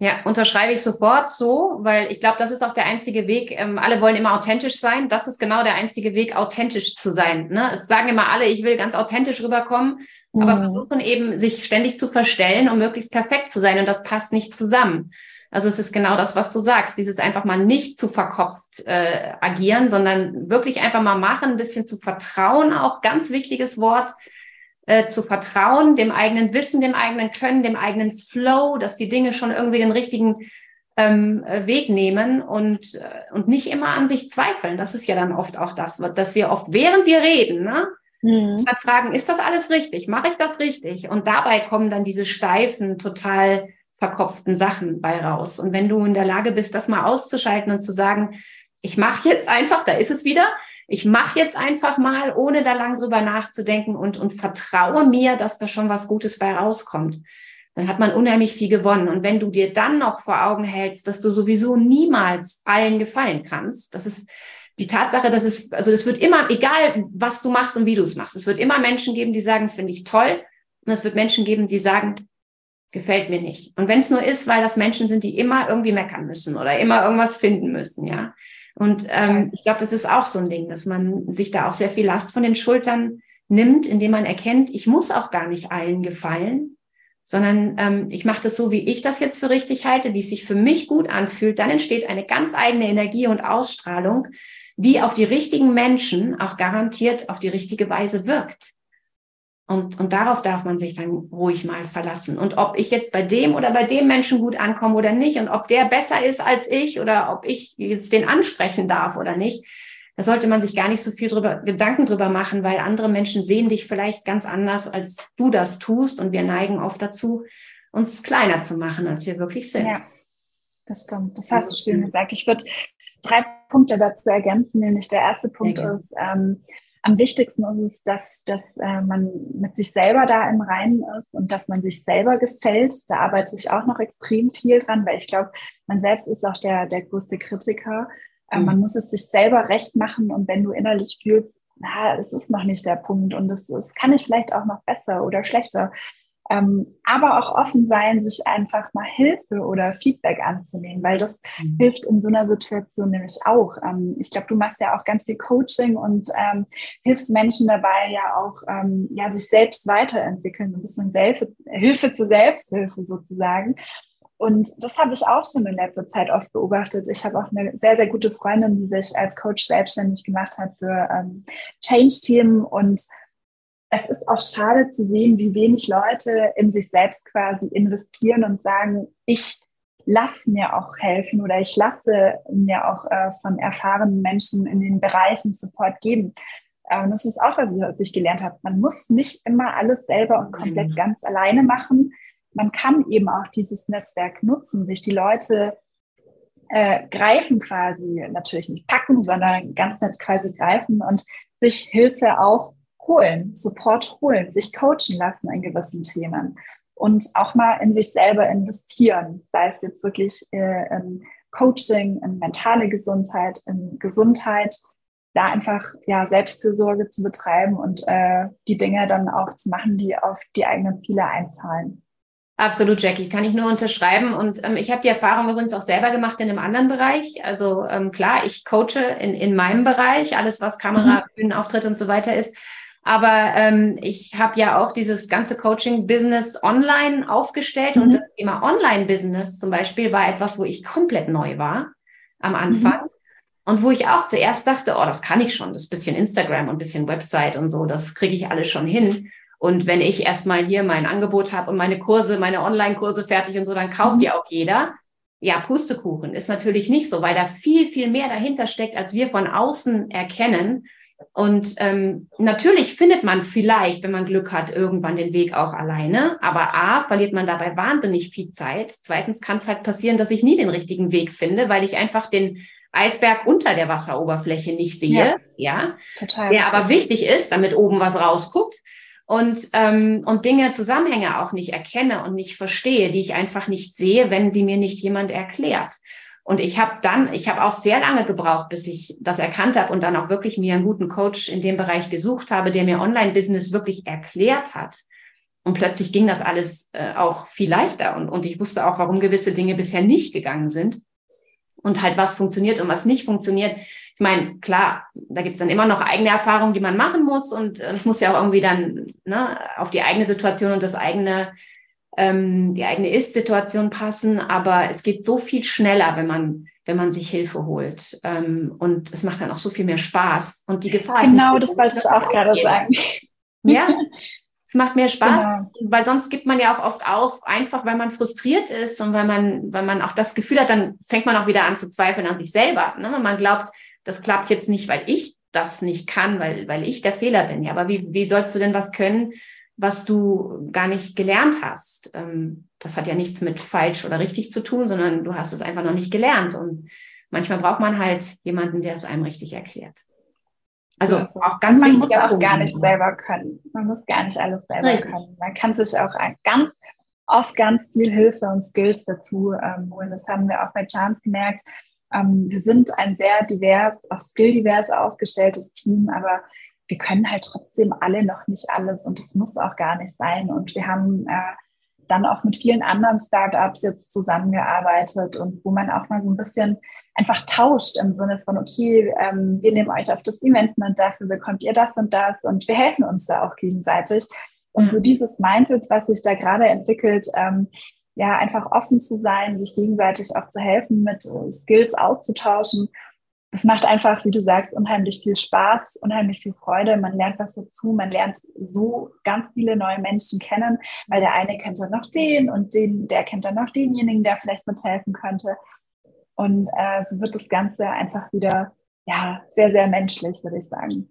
Ja, unterschreibe ich sofort so, weil ich glaube, das ist auch der einzige Weg. Ähm, alle wollen immer authentisch sein. Das ist genau der einzige Weg, authentisch zu sein. Ne? Es sagen immer alle, ich will ganz authentisch rüberkommen, mhm. aber versuchen eben, sich ständig zu verstellen, um möglichst perfekt zu sein. Und das passt nicht zusammen. Also es ist genau das, was du sagst, dieses einfach mal nicht zu verkopft äh, agieren, sondern wirklich einfach mal machen, ein bisschen zu vertrauen, auch ganz wichtiges Wort äh, zu vertrauen, dem eigenen Wissen, dem eigenen Können, dem eigenen Flow, dass die Dinge schon irgendwie den richtigen ähm, äh, Weg nehmen und, äh, und nicht immer an sich zweifeln. Das ist ja dann oft auch das, dass wir oft, während wir reden, ne, mhm. dann fragen, ist das alles richtig? Mache ich das richtig? Und dabei kommen dann diese steifen, total verkopften Sachen bei raus. Und wenn du in der Lage bist, das mal auszuschalten und zu sagen, ich mache jetzt einfach, da ist es wieder, ich mache jetzt einfach mal, ohne da lang drüber nachzudenken und, und vertraue mir, dass da schon was Gutes bei rauskommt. Dann hat man unheimlich viel gewonnen. Und wenn du dir dann noch vor Augen hältst, dass du sowieso niemals allen gefallen kannst, das ist die Tatsache, dass es, also es wird immer, egal was du machst und wie du es machst, es wird immer Menschen geben, die sagen, finde ich toll. Und es wird Menschen geben, die sagen, gefällt mir nicht. Und wenn es nur ist, weil das Menschen sind, die immer irgendwie meckern müssen oder immer irgendwas finden müssen, ja. Und ähm, ich glaube, das ist auch so ein Ding, dass man sich da auch sehr viel Last von den Schultern nimmt, indem man erkennt, ich muss auch gar nicht allen gefallen, sondern ähm, ich mache das so, wie ich das jetzt für richtig halte, wie es sich für mich gut anfühlt. Dann entsteht eine ganz eigene Energie und Ausstrahlung, die auf die richtigen Menschen auch garantiert auf die richtige Weise wirkt. Und, und darauf darf man sich dann ruhig mal verlassen. Und ob ich jetzt bei dem oder bei dem Menschen gut ankomme oder nicht und ob der besser ist als ich oder ob ich jetzt den ansprechen darf oder nicht, da sollte man sich gar nicht so viel drüber, Gedanken drüber machen, weil andere Menschen sehen dich vielleicht ganz anders, als du das tust. Und wir neigen oft dazu, uns kleiner zu machen, als wir wirklich sind. Ja,
das stimmt. Das hast du schön gesagt. Ich würde drei Punkte dazu ergänzen, nämlich der erste Punkt ist, ähm, am wichtigsten ist es, dass, dass äh, man mit sich selber da im Reinen ist und dass man sich selber gefällt. Da arbeite ich auch noch extrem viel dran, weil ich glaube, man selbst ist auch der, der größte Kritiker. Äh, mhm. Man muss es sich selber recht machen und wenn du innerlich fühlst, na, es ist noch nicht der Punkt und es, es kann ich vielleicht auch noch besser oder schlechter, ähm, aber auch offen sein, sich einfach mal Hilfe oder Feedback anzunehmen, weil das mhm. hilft in so einer Situation nämlich auch. Ähm, ich glaube, du machst ja auch ganz viel Coaching und ähm, hilfst Menschen dabei ja auch, ähm, ja, sich selbst weiterentwickeln, ein bisschen Hilfe, Hilfe zur Selbsthilfe sozusagen. Und das habe ich auch schon in letzter Zeit oft beobachtet. Ich habe auch eine sehr, sehr gute Freundin, die sich als Coach selbstständig gemacht hat für ähm, Change-Themen und es ist auch schade zu sehen, wie wenig Leute in sich selbst quasi investieren und sagen, ich lasse mir auch helfen oder ich lasse mir auch äh, von erfahrenen Menschen in den Bereichen Support geben. Ähm, das ist auch, was ich gelernt habe. Man muss nicht immer alles selber und komplett mhm. ganz alleine machen. Man kann eben auch dieses Netzwerk nutzen, sich die Leute äh, greifen quasi, natürlich nicht packen, sondern ganz nett quasi greifen und sich Hilfe auch holen, Support holen, sich coachen lassen in gewissen Themen und auch mal in sich selber investieren, sei es jetzt wirklich äh, in Coaching, in mentale Gesundheit, in Gesundheit, da einfach ja Selbstfürsorge zu betreiben und äh, die Dinge dann auch zu machen, die auf die eigenen Ziele einzahlen.
Absolut, Jackie, kann ich nur unterschreiben. Und ähm, ich habe die Erfahrung übrigens auch selber gemacht in einem anderen Bereich. Also ähm, klar, ich coache in, in meinem Bereich, alles was Kamera, mhm. Bühnenauftritt und so weiter ist. Aber ähm, ich habe ja auch dieses ganze Coaching-Business online aufgestellt mhm. und das Thema Online-Business zum Beispiel war etwas, wo ich komplett neu war am Anfang. Mhm. Und wo ich auch zuerst dachte, oh, das kann ich schon, das bisschen Instagram und bisschen Website und so, das kriege ich alles schon hin. Und wenn ich erstmal hier mein Angebot habe und meine Kurse, meine Online-Kurse fertig und so, dann kauft mhm. die auch jeder. Ja, Pustekuchen ist natürlich nicht so, weil da viel, viel mehr dahinter steckt, als wir von außen erkennen. Und ähm, natürlich findet man vielleicht, wenn man Glück hat, irgendwann den Weg auch alleine. Aber A, verliert man dabei wahnsinnig viel Zeit. Zweitens kann es halt passieren, dass ich nie den richtigen Weg finde, weil ich einfach den Eisberg unter der Wasseroberfläche nicht sehe. Ja, ja total. Der aber wichtig ist, damit oben was rausguckt. Und, ähm, und Dinge, Zusammenhänge auch nicht erkenne und nicht verstehe, die ich einfach nicht sehe, wenn sie mir nicht jemand erklärt. Und ich habe dann, ich habe auch sehr lange gebraucht, bis ich das erkannt habe und dann auch wirklich mir einen guten Coach in dem Bereich gesucht habe, der mir Online-Business wirklich erklärt hat. Und plötzlich ging das alles äh, auch viel leichter und, und ich wusste auch, warum gewisse Dinge bisher nicht gegangen sind und halt was funktioniert und was nicht funktioniert. Ich meine, klar, da gibt's dann immer noch eigene Erfahrungen, die man machen muss und es muss ja auch irgendwie dann ne, auf die eigene Situation und das eigene ähm, die eigene Ist-Situation passen, aber es geht so viel schneller, wenn man, wenn man sich Hilfe holt. Ähm, und es macht dann auch so viel mehr Spaß. Und die Gefahr
genau, ist. Genau, das wollte ich auch gerade sagen.
Ja, es macht mehr Spaß, genau. weil sonst gibt man ja auch oft auf, einfach weil man frustriert ist und weil man, weil man auch das Gefühl hat, dann fängt man auch wieder an zu zweifeln an sich selber. Ne? Man glaubt, das klappt jetzt nicht, weil ich das nicht kann, weil, weil ich der Fehler bin. Ja, aber wie, wie sollst du denn was können, was du gar nicht gelernt hast. Ähm, das hat ja nichts mit falsch oder richtig zu tun, sondern du hast es einfach noch nicht gelernt. Und manchmal braucht man halt jemanden, der es einem richtig erklärt.
Also ja. auch ganz Man muss auch gar nicht selber können. Man muss gar nicht alles selber richtig. können. Man kann sich auch ganz oft ganz viel Hilfe und Skills dazu ähm, holen. Das haben wir auch bei Chance gemerkt. Ähm, wir sind ein sehr divers, auch skill-divers aufgestelltes Team, aber wir können halt trotzdem alle noch nicht alles und das muss auch gar nicht sein. Und wir haben äh, dann auch mit vielen anderen Startups jetzt zusammengearbeitet und wo man auch mal so ein bisschen einfach tauscht im Sinne von, okay, ähm, wir nehmen euch auf das Event und dafür bekommt ihr das und das und wir helfen uns da auch gegenseitig. Und mhm. so dieses Mindset, was sich da gerade entwickelt, ähm, ja, einfach offen zu sein, sich gegenseitig auch zu helfen, mit äh, Skills auszutauschen es macht einfach, wie du sagst, unheimlich viel Spaß, unheimlich viel Freude. Man lernt was dazu, man lernt so ganz viele neue Menschen kennen, weil der eine kennt dann noch den und den, der kennt dann noch denjenigen, der vielleicht mithelfen könnte. Und äh, so wird das Ganze einfach wieder ja sehr, sehr menschlich, würde ich sagen.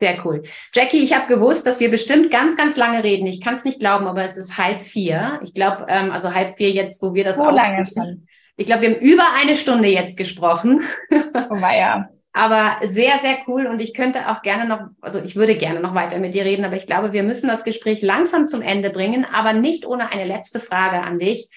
Sehr cool. Jackie, ich habe gewusst, dass wir bestimmt ganz, ganz lange reden. Ich kann es nicht glauben, aber es ist halb vier. Ich glaube, ähm, also halb vier jetzt, wo wir das
so lange schon.
Ich glaube, wir haben über eine Stunde jetzt gesprochen.
Oh, ja.
aber sehr, sehr cool. Und ich könnte auch gerne noch, also ich würde gerne noch weiter mit dir reden, aber ich glaube, wir müssen das Gespräch langsam zum Ende bringen, aber nicht ohne eine letzte Frage an dich.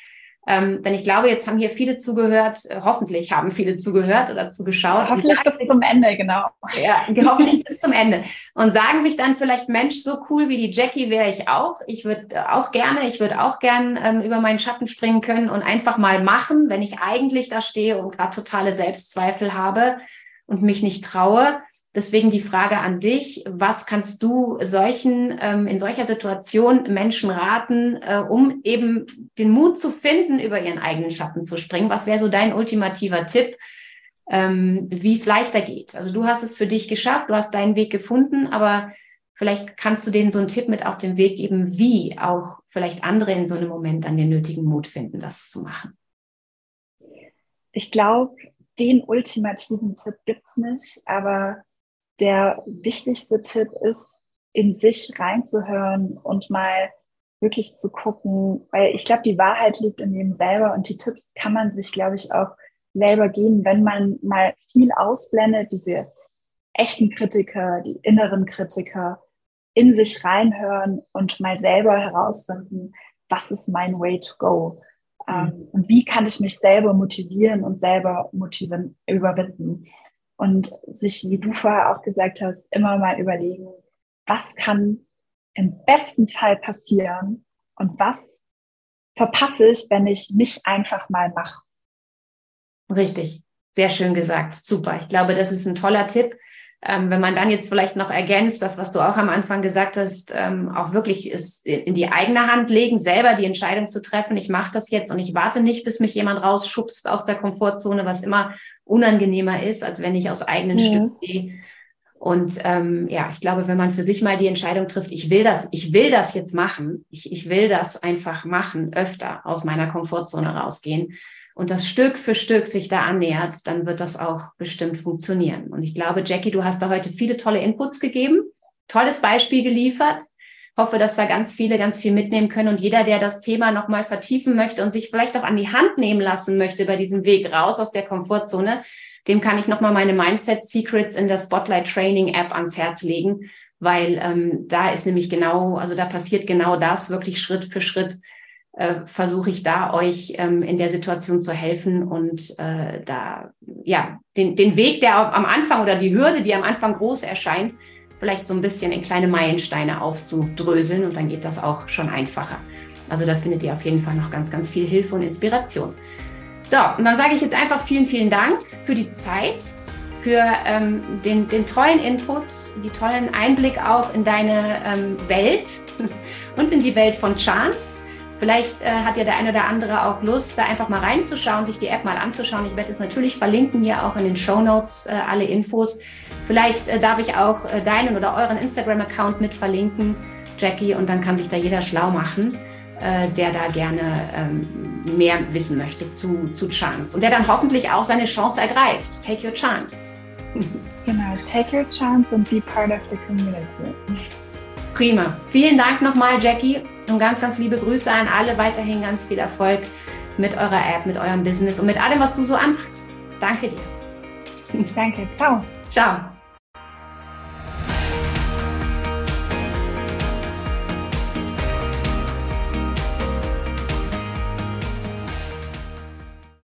Ähm, denn ich glaube, jetzt haben hier viele zugehört, äh, hoffentlich haben viele zugehört oder zugeschaut.
Hoffentlich bis zum Ende, genau.
Ja, hoffentlich bis zum Ende. Und sagen sich dann vielleicht, Mensch, so cool wie die Jackie wäre ich auch. Ich würde auch gerne, ich würde auch gern ähm, über meinen Schatten springen können und einfach mal machen, wenn ich eigentlich da stehe und gerade totale Selbstzweifel habe und mich nicht traue. Deswegen die Frage an dich, was kannst du solchen ähm, in solcher Situation Menschen raten, äh, um eben den Mut zu finden, über ihren eigenen Schatten zu springen? Was wäre so dein ultimativer Tipp, ähm, wie es leichter geht? Also du hast es für dich geschafft, du hast deinen Weg gefunden, aber vielleicht kannst du denen so einen Tipp mit auf den Weg geben, wie auch vielleicht andere in so einem Moment dann den nötigen Mut finden, das zu machen.
Ich glaube, den ultimativen Tipp gibt's nicht, aber der wichtigste Tipp ist, in sich reinzuhören und mal wirklich zu gucken, weil ich glaube, die Wahrheit liegt in jedem selber und die Tipps kann man sich, glaube ich, auch selber geben, wenn man mal viel ausblendet, diese echten Kritiker, die inneren Kritiker, in sich reinhören und mal selber herausfinden, was ist mein Way to go? Mhm. Ähm, und wie kann ich mich selber motivieren und selber motivieren, überwinden? Und sich, wie du vorher auch gesagt hast, immer mal überlegen, was kann im besten Fall passieren und was verpasse ich, wenn ich nicht einfach mal mache.
Richtig, sehr schön gesagt, super. Ich glaube, das ist ein toller Tipp. Ähm, wenn man dann jetzt vielleicht noch ergänzt, das, was du auch am Anfang gesagt hast, ähm, auch wirklich ist in die eigene Hand legen, selber die Entscheidung zu treffen, ich mache das jetzt und ich warte nicht, bis mich jemand rausschubst aus der Komfortzone, was immer unangenehmer ist, als wenn ich aus eigenen ja. Stücken gehe. Und ähm, ja, ich glaube, wenn man für sich mal die Entscheidung trifft, ich will das, ich will das jetzt machen, ich, ich will das einfach machen, öfter aus meiner Komfortzone rausgehen und das Stück für Stück sich da annähert, dann wird das auch bestimmt funktionieren. Und ich glaube, Jackie, du hast da heute viele tolle Inputs gegeben, tolles Beispiel geliefert hoffe, dass wir ganz viele ganz viel mitnehmen können und jeder, der das Thema nochmal vertiefen möchte und sich vielleicht auch an die Hand nehmen lassen möchte bei diesem Weg raus aus der Komfortzone, dem kann ich nochmal meine Mindset Secrets in der Spotlight Training App ans Herz legen, weil ähm, da ist nämlich genau, also da passiert genau das, wirklich Schritt für Schritt äh, versuche ich da euch ähm, in der Situation zu helfen und äh, da ja den, den Weg, der am Anfang oder die Hürde, die am Anfang groß erscheint, vielleicht so ein bisschen in kleine Meilensteine aufzudröseln und dann geht das auch schon einfacher. Also da findet ihr auf jeden Fall noch ganz, ganz viel Hilfe und Inspiration. So, und dann sage ich jetzt einfach vielen, vielen Dank für die Zeit, für ähm, den, den tollen Input, die tollen Einblick auch in deine ähm, Welt und in die Welt von Chance. Vielleicht äh, hat ja der eine oder andere auch Lust, da einfach mal reinzuschauen, sich die App mal anzuschauen. Ich werde es natürlich verlinken hier auch in den Show Notes, äh, alle Infos. Vielleicht äh, darf ich auch äh, deinen oder euren Instagram-Account mit verlinken, Jackie, und dann kann sich da jeder schlau machen, äh, der da gerne ähm, mehr wissen möchte zu, zu Chance und der dann hoffentlich auch seine Chance ergreift. Take your chance.
Genau, take your chance and be part of the community.
Prima. Vielen Dank nochmal, Jackie. Und ganz, ganz liebe Grüße an alle. Weiterhin ganz viel Erfolg mit eurer App, mit eurem Business und mit allem, was du so anpackst. Danke dir.
Danke. Ciao.
Ciao.